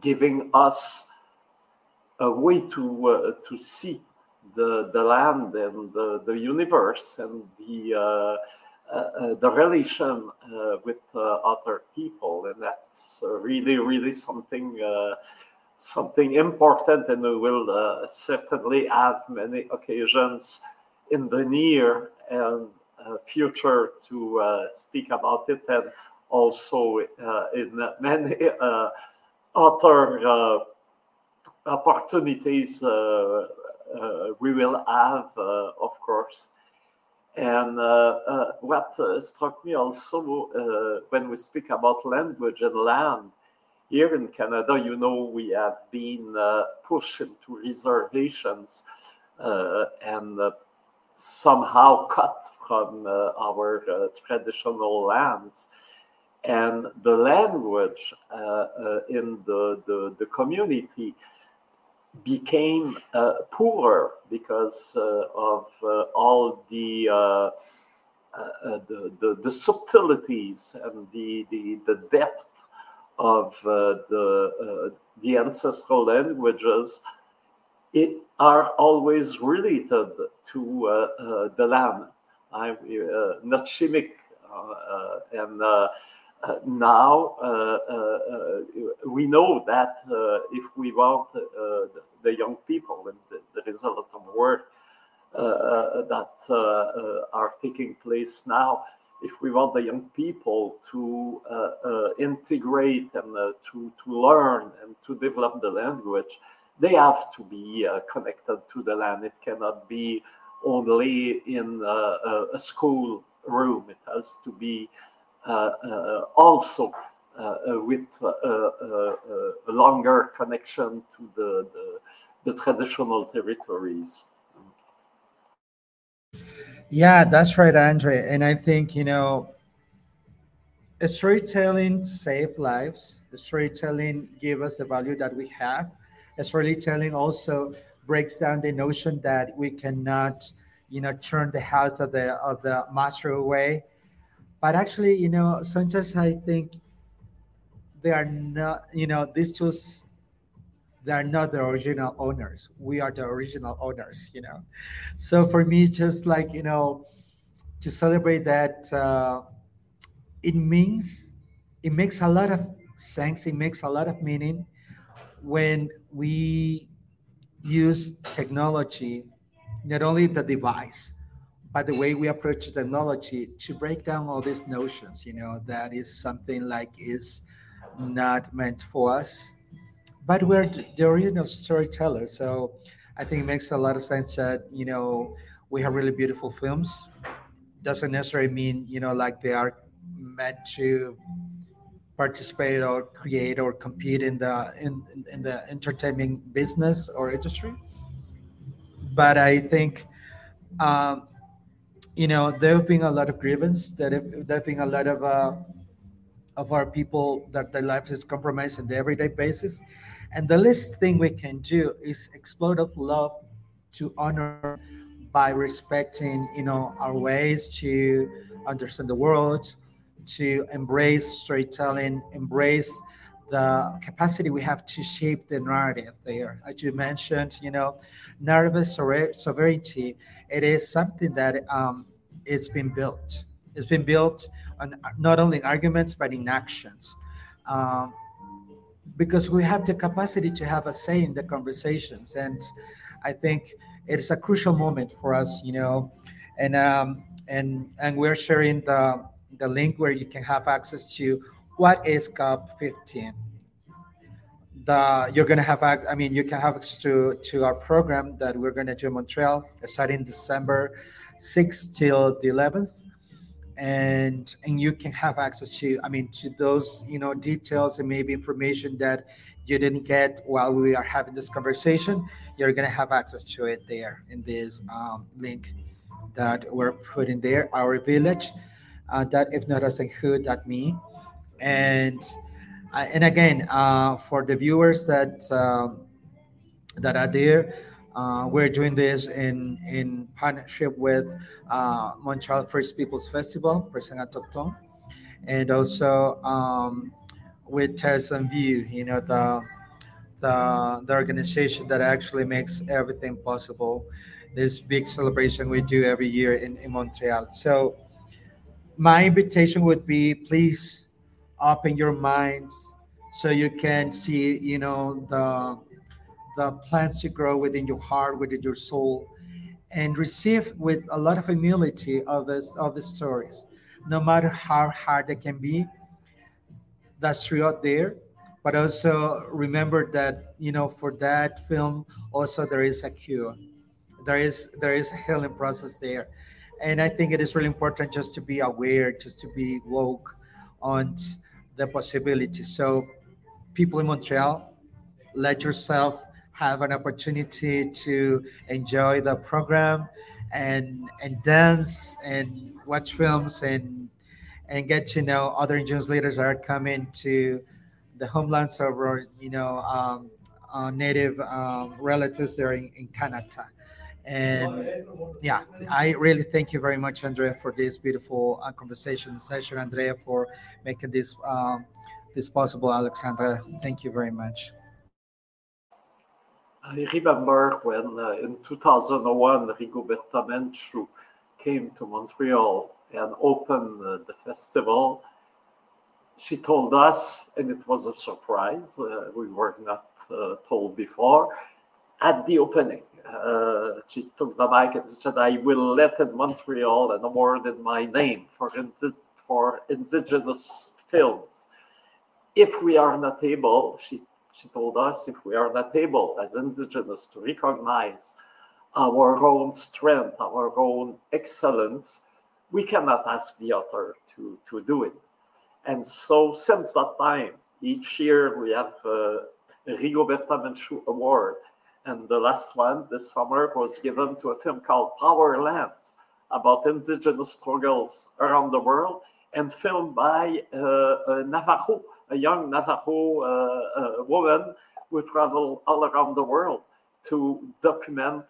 giving us a way to to see the, the land and the, the universe and the uh, uh, uh the relation uh, with uh, other people, and that's really, really something something important. And we will certainly have many occasions in the near and future to speak about it, and also in many other opportunities uh, we will have, uh, of course. And uh, what struck me also when we speak about language and land, here in Canada, you know, we have been pushed into reservations and somehow cut from uh, our uh, traditional lands. And the language uh, in the, the, the, community became uh, poorer because uh, of uh, all the, uh, uh, uh, the, the, the subtleties and the, the, the depth of the, the ancestral languages it are always related to the land. I'm not Shimmick and uh, now uh, uh, we know that if we want the, young people, and there is a lot of work that are taking place now, if we want the young people to uh, uh, integrate and uh, to, to learn and to develop the language, they have to be connected to the land. It cannot be only in a school room. It has to be uh, uh, also uh, Uh, uh, with uh, a longer connection to the, the, the traditional territories. Yeah, that's right, Andre. And I think, you know, storytelling save lives. Storytelling give us the value that we have. Storytelling also breaks down the notion that we cannot, you know, turn the house of the of the master away but actually you know sometimes i think they are not you know these tools they are not the original owners. We are the original owners you know. So for me just like you know to celebrate that uh, it means it makes a lot of sense it makes a lot of meaning when we use technology not only the device by the way we approach technology to break down all these notions you know that is something like is not meant for us but we're the original storytellers so i think it makes a lot of sense that you know we have really beautiful films doesn't necessarily mean you know like they are meant to participate or create or compete in the in, in the entertainment business or industry but i think um, you know, there have been a lot of grievance. That there have been a lot of uh, of our people that their life is compromised on the everyday basis, and the least thing we can do is explode of love to honor by respecting, you know, our ways to understand the world, to embrace storytelling, embrace the capacity we have to shape the narrative there. As you mentioned, you know, narrative sovereignty, it is something that um, it's been built. It's been built on not only in arguments but in actions, um, because we have the capacity to have a say in the conversations, and I think it is a crucial moment for us, you know, and um, and and we're sharing the the link where you can have access to what is COP 15 the you're gonna have I mean you can have access to to our program that we're gonna do in Montreal starting December 6th till the 11th and and you can have access to I mean to those you know details and maybe information that you didn't get while we are having this conversation you're gonna have access to it there in this um, link that we're putting there our village. Uh, that if not as a hood that me. And uh, and again uh, for the viewers that um, that are there uh, we're doing this in in partnership with uh, montreal first peoples festival Présence Autochtone, and also um, with Terres en Vue, you know, the, the, the organization that actually makes everything possible. This big celebration we do every year in, in Montreal. So my invitation would be please open your minds so you can see, you know, the the plants to grow within your heart, within your soul, and receive with a lot of humility of this of the stories. No matter how hard they can be, that's true out there. But also remember that you know for that film also there is a cure. There is there is a healing process there. And i think it is really important just to be aware just to be woke on the possibility. So people in montreal let yourself have an opportunity to enjoy the program and and dance and watch films and and get to know other indigenous leaders that are coming to the homelands of our, you know, um, uh, native um, relatives there in, in Canada. And yeah, I really thank you very much, Andrea, for this beautiful uh, conversation session. Andrea, for making this um, this possible. Alexandra, thank you very much. I remember when uh, in 2001 Rigoberta Menchú came to Montreal and opened uh, the festival. She told us, and it was a surprise, uh, we were not uh, told before, at the opening. Uh, she took the mic and said, I will let in Montreal an award in my name for, indi- for indigenous films. If we are not able, she, she told us, if we are not able as indigenous to recognize our own strength, our own excellence, we cannot ask the other to, to do it. And so since that time, each year we have a Rigoberta Menchú Award. And the last one this summer was given to a film called Power Lands about indigenous struggles around the world and filmed by uh, a Navajo, a young Navajo uh, uh, woman who traveled all around the world to document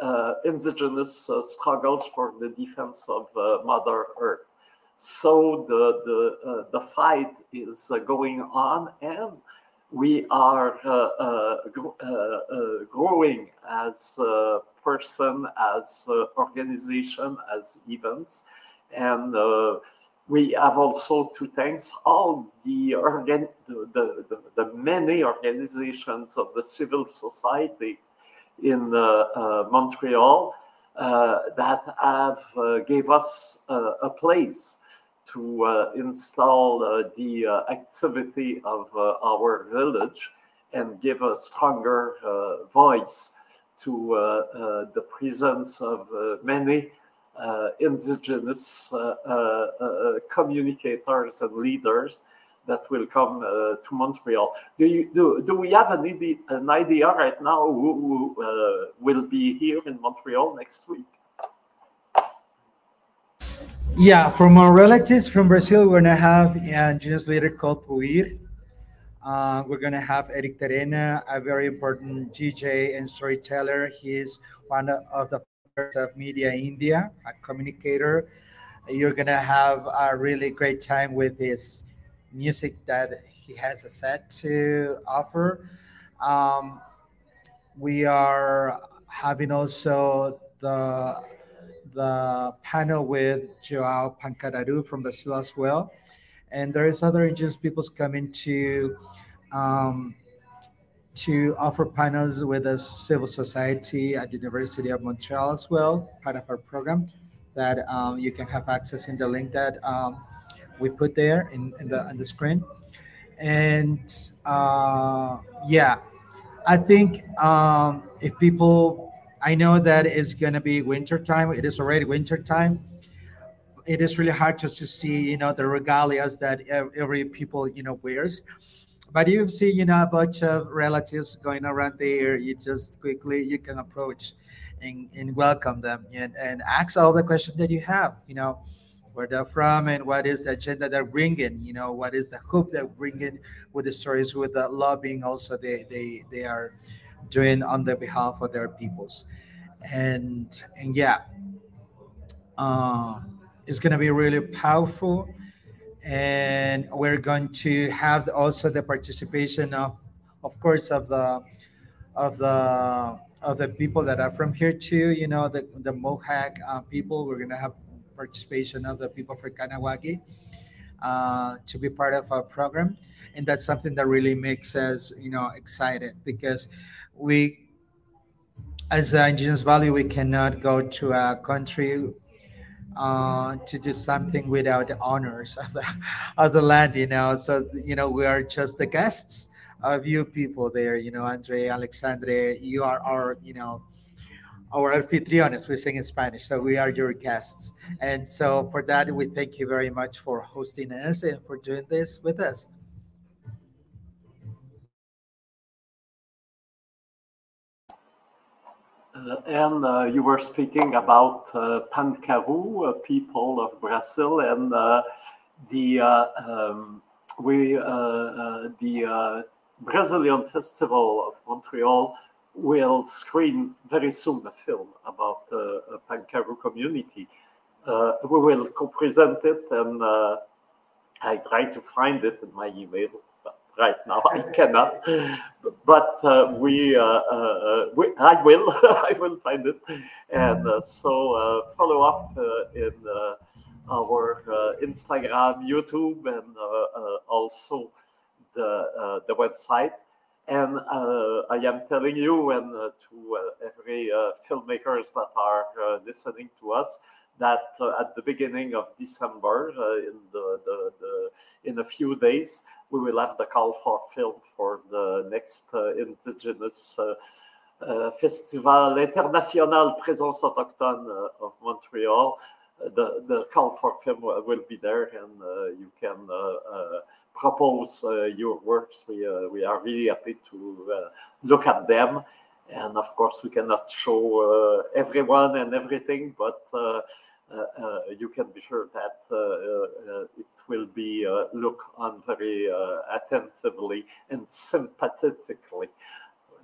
uh, indigenous uh, struggles for the defense of uh, Mother Earth. So the the uh, the fight is uh, going on, and we are gr- growing as a person, as organization, as events, and we have also to thank all the, organ- the, the, the, many organizations of the civil society in uh, uh, Montreal uh, that have uh, gave us uh, a place to uh, install the activity of our village and give a stronger voice to the presence of many uh, indigenous uh, uh, communicators and leaders that will come uh, to Montreal. Do you do, do we have an idea, an idea right now who, who uh, will be here in Montreal next week? Yeah, from our relatives from Brazil, we're gonna have an indigenous leader called Puir. Uh, we're gonna have Eric Terena, a very important DJ and storyteller. He's one of the of Media India, a communicator. You're gonna have a really great time with his music that he has a set to offer. Um, we are having also the the panel with Joao Pancadaru from Brazil as well, and there is other indigenous peoples coming to um, to offer panels with the civil society at the University of Montreal as well, part of our program that um, you can have access in the link that um, we put there in, in the on the screen and uh, yeah, I think um, if people, I know that it's gonna be winter time. It is already winter time. It is really hard just to see, you know, the regalias that every people, you know, wears. But you see, you know, a bunch of relatives going around there. You just quickly you can approach and, and welcome them and, and ask all the questions that you have. You know, where they're from and what is the agenda they're bringing you know what is the hope they're bringing with the stories with the lobbying also they they they are doing on the behalf of their peoples and and yeah uh, it's going to be really powerful and we're going to have also the participation of of course of the of the of the people that are from here too you know the the mohawk uh, people we're going to have participation of the people for Kahnawake uh, to be part of our program. And that's something that really makes us, you know, excited because we, as an Indigenous Valley, we cannot go to a country uh, to do something without the honors of the, of the land, you know. So, you know, we are just the guests of you people there, you know, Andre, Alexandre, you are our, you know, our anfitriones, we sing in Spanish. So we are your guests. And so for that, we thank you very much for hosting us and for doing this with us. Uh, and uh, you were speaking about uh, Pancaru, uh, people of Brazil, and uh, the uh, um, we the Brazilian Festival of Montreal will screen very soon a film about a Pancaru community. We will co-present it and I try to find it in my email. Right now I cannot, but uh, we, uh, uh, uh we, I will, I will find it, and uh, so uh, follow up in our Instagram, YouTube, and also the the website. And uh, I am telling you and uh, to uh, every filmmakers that are listening to us that at the beginning of December, in the, the, the, in a few days, we will have the call for film for the next indigenous uh, Festival International Présence Autochtone uh, of Montreal. Uh, the, the call for film will be there and you can propose uh, your works. We, uh, we are really happy to uh, look at them. And of course, we cannot show everyone and everything, but you can be sure that it will be looked on very attentively and sympathetically.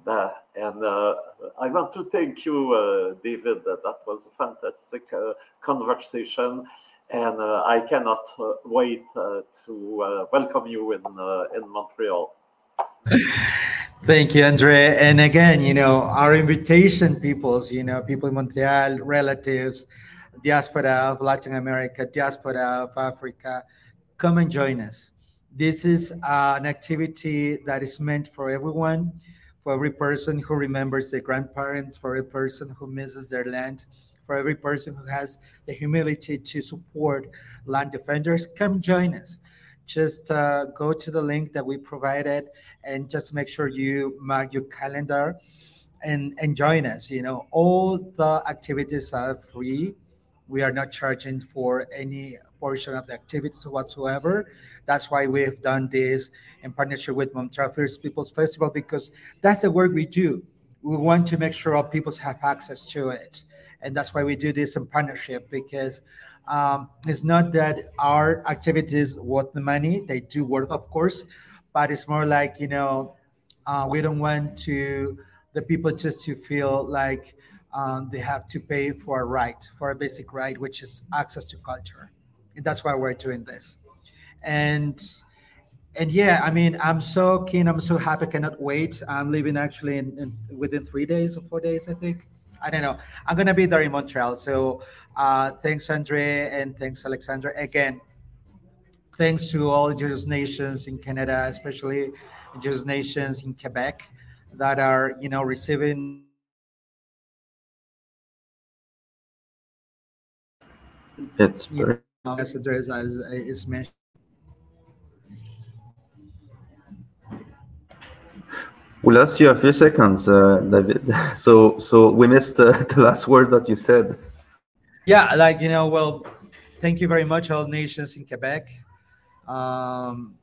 Uh, and uh, I want to thank you, uh, David. That was a fantastic conversation and uh, I cannot uh, wait uh, to welcome you in in Montreal. Thank you, Andre. And again, you know, our invitation, peoples, you know, people in Montreal, relatives, diaspora of Latin America, diaspora of Africa, come and join us. This is uh, an activity that is meant for everyone, for every person who remembers their grandparents, for every person who misses their land, for every person who has the humility to support land defenders, come join us. Just uh, go to the link that we provided and just make sure you mark your calendar and, and join us. You know, all the activities are free. We are not charging for any portion of the activities whatsoever. That's why we've done this in partnership with Montreal First Peoples Festival because that's the work we do. We want to make sure all people have access to it and that's why we do this in partnership because um, it's not that our activities worth the money they do worth of course but it's more like you know uh, we don't want to the people just to feel like um, they have to pay for a right for a basic right which is access to culture and that's why we're doing this and and yeah i mean i'm so keen i'm so happy cannot wait i'm leaving actually in, in within three days or four days i think I don't know. I'm gonna be there in Montreal. So uh, thanks, Andre, and thanks, Alexandra. Again, thanks to all Indigenous nations in Canada, especially Indigenous nations in Quebec that are, you know, receiving. It's very. Ambassadors, as is mentioned. We lost you a few seconds, uh, David. So, so we missed uh, the last word that you said. Yeah, like you know, well, thank you very much, all nations in Quebec. Um,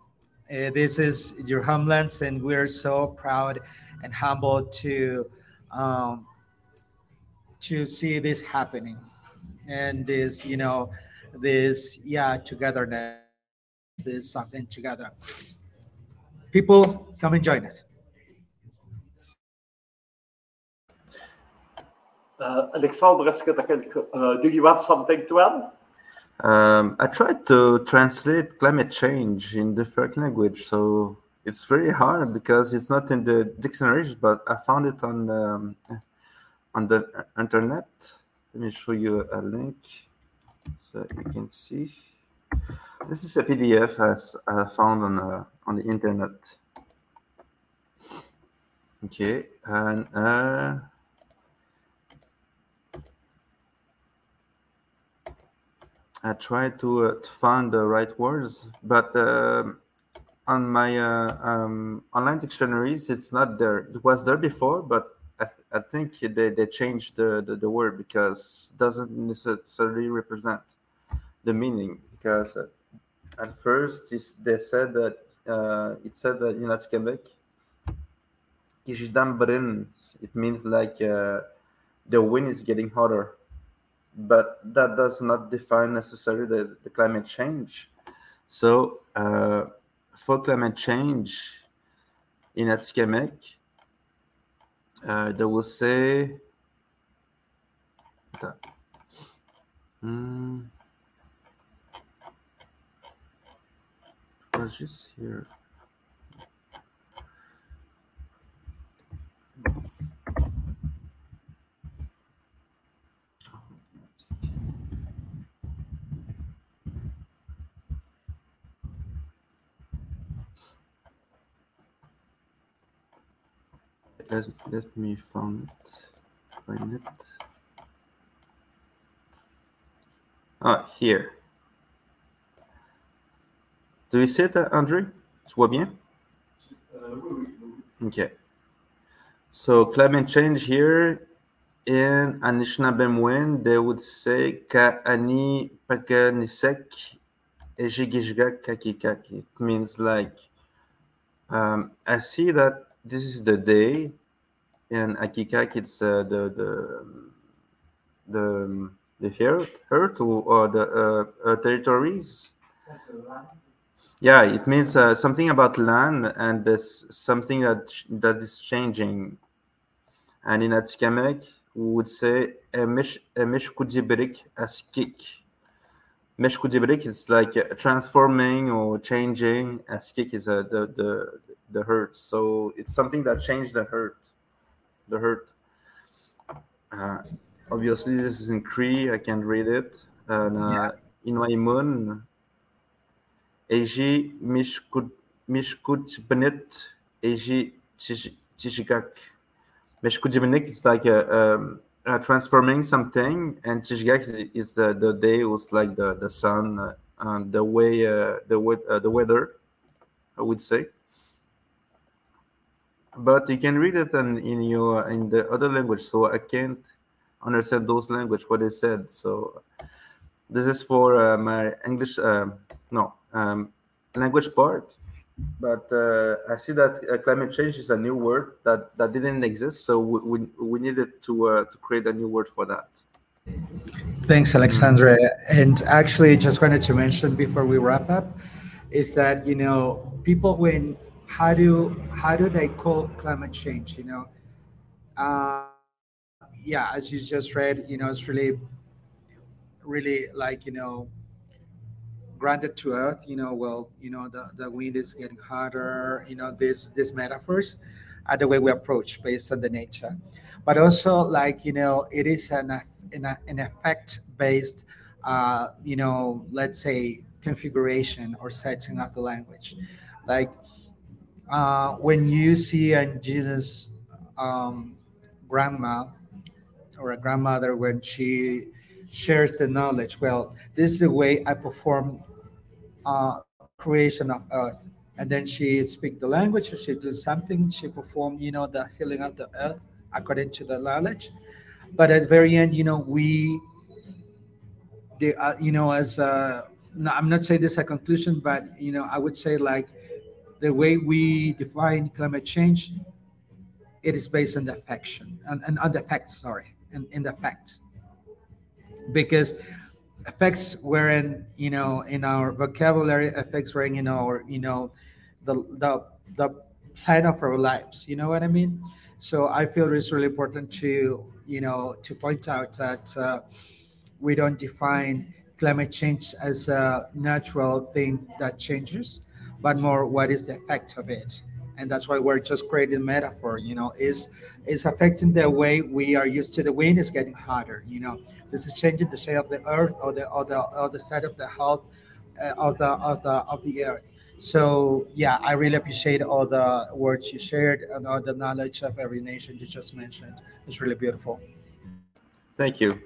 uh, this is your homelands, and we're so proud and humbled to um, to see this happening, and this, you know, this yeah togetherness is something together. People, come and join us. Uh, Alexandre, est-ce que tu as quelque... Uh, do you have something to add? Um, I tried to translate climate change in different language, so it's very hard because it's not in the dictionaries, but I found it on um, on the internet. Let me show you a link so you can see. This is a PDF as I found on uh, on the internet. Okay, and uh, I tried to, uh, to find the right words, but uh, on my uh, um, online dictionaries, it's not there. It was there before, but I, th I think they, they changed the, the, the, word because doesn't necessarily represent the meaning. Because at first they said that uh, it said that in Quebec, it means like uh, the wind is getting hotter but that does not define necessarily the, the climate change. So uh, for climate change in Atikamekw, uh, they will say that, um, was just here. Let, let me find it. Find it. Ah, here. Do you see it, Andre? Tu vois bien? Okay. So climate change here in Anishinaabemowin, they would say Ka'ani Pakanisek Ejigishgak Kakikak. It means like, um, I see that this is the day in Akikak. It's uh, the the the the herd, herd or the uh, uh, territories. Yeah, it means uh, something about land, and there's something that that is changing. And in Atikamekw, we would say emish emish kudibirik askik. Mesh is like transforming or changing. Askik is uh, the the the hurt. So it's something that changed the hurt. The hurt. Uh, obviously, this is in Cree. I can't read it. And uh, yeah. Inwaimun, Eji Mishkut Mishkut Benet, Eji Tishigak. Mishkut Benet is like a, um, uh, transforming something, and Tishigak is, is the, the day was like the the sun uh, and the way uh, the uh, the weather, I would say. But you can read it in, in your in the other language so i can't understand those language what they said. So this is for uh, my english uh, no um, language part but uh, i see that uh, climate change is a new word that that didn't exist. So we, we, we needed to uh, to create a new word for that. Thanks alexandre. And actually just wanted to mention before we wrap up is that you know people when how do how do they call climate change? You know, uh, yeah, as you just read, you know, it's really, really like you know, grounded to earth. You know, well, you know, the the wind is getting hotter. You know, these these metaphors are the way we approach based on the nature, but also like you know, it is an an, an effect based, uh, you know, let's say configuration or setting of the language, like uh, when you see a Jesus um, grandma or a grandmother when she shares the knowledge, well, this is the way I perform uh, creation of earth. and then she speak the language, she do something, she perform, you know, the healing of the earth according to the knowledge. But at the very end, you know, we, the, uh, you know, as uh, no, I'm not saying this a conclusion, but you know, I would say like the way we define climate change, it is based on the affection and, and on the facts, sorry, and in the facts, because effects were in you know in our vocabulary, effects were in or you know the the the plan of our lives. You know what I mean? So I feel it's really important to you know to point out that uh, we don't define climate change as a natural thing that changes, but more what is the effect of it. And that's why we're just creating metaphor, you know, is is affecting the way we are used to the wind is getting hotter, you know. This is changing the shape of the earth or the or the or the side of the health uh, of the of the of the earth. So yeah, I really appreciate all the words you shared and all the knowledge of every nation you just mentioned. It's really beautiful. Thank you.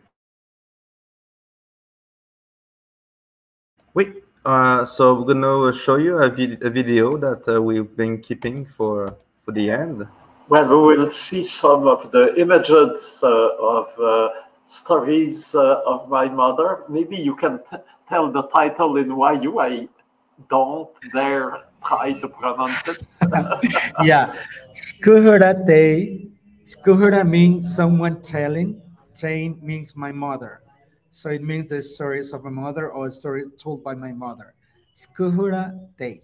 Oui, uh, so we're gonna show you a, vid a video that uh, we've been keeping for for the end. Well, we will see some of the images uh, of uh, stories uh, of my mother. Maybe you can tell the title in Wayuu. I don't dare try to pronounce it. yeah, Skuhurate. Skuhura means someone telling. Tain means my mother. So it means the stories of a mother or stories told by my mother. Skuhura Day.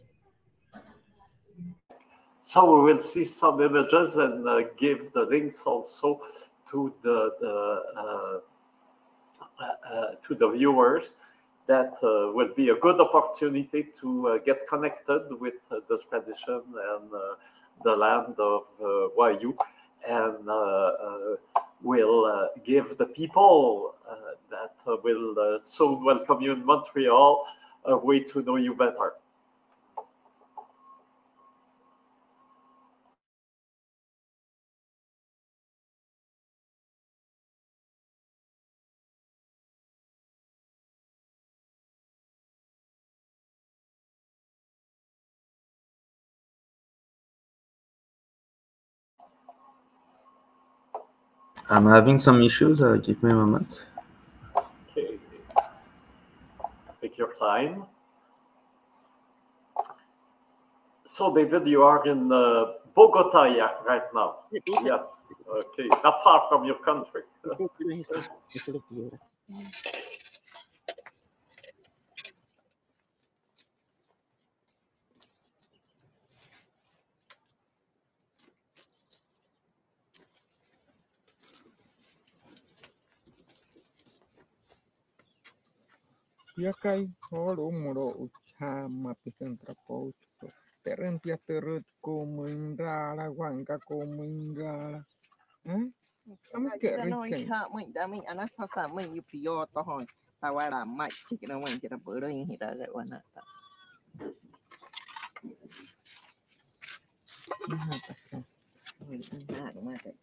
So we will see some images and uh, give the links also to the, the uh, uh, to the viewers. That uh, will be a good opportunity to uh, get connected with uh, the tradition and the land of Wayuu, and will uh, give the people uh, that will uh, soon welcome you in Montreal a way to know you better. I'm having some issues. Uh, give me a moment. Okay. Take your time. So, David, you are in uh, Bogota right now. Yes. Okay. Not far from your country. Yakai holo moro ucha mapikan trapo teren pia terut ko menggala wangka ko menggala eh Kami ke riken ha mai da mai ana sa sa mai yu priyo to hon ta wa la mai na mai chi na bu ro yin hi da ga wa na ta ya rin pin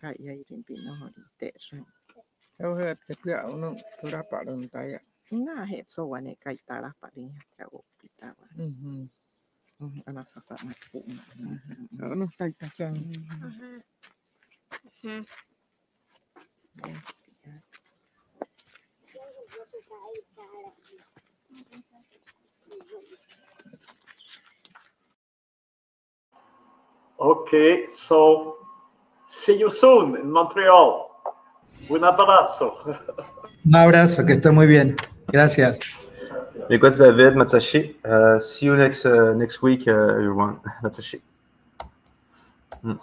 Kaya irin pinoho iterra. He te pia uno turapa don taya. Nga he so wane kai tarapa rin haka o pitawa. Mhm. Ana sasa na ku. Ta chan. Thank you. Okay, so see you soon in Montreal. Un abrazo. Un abrazo, que esté muy bien. Gracias. Because David Matsashi. Uh, see you next uh, next week, uh, everyone. Matsashi. Mm.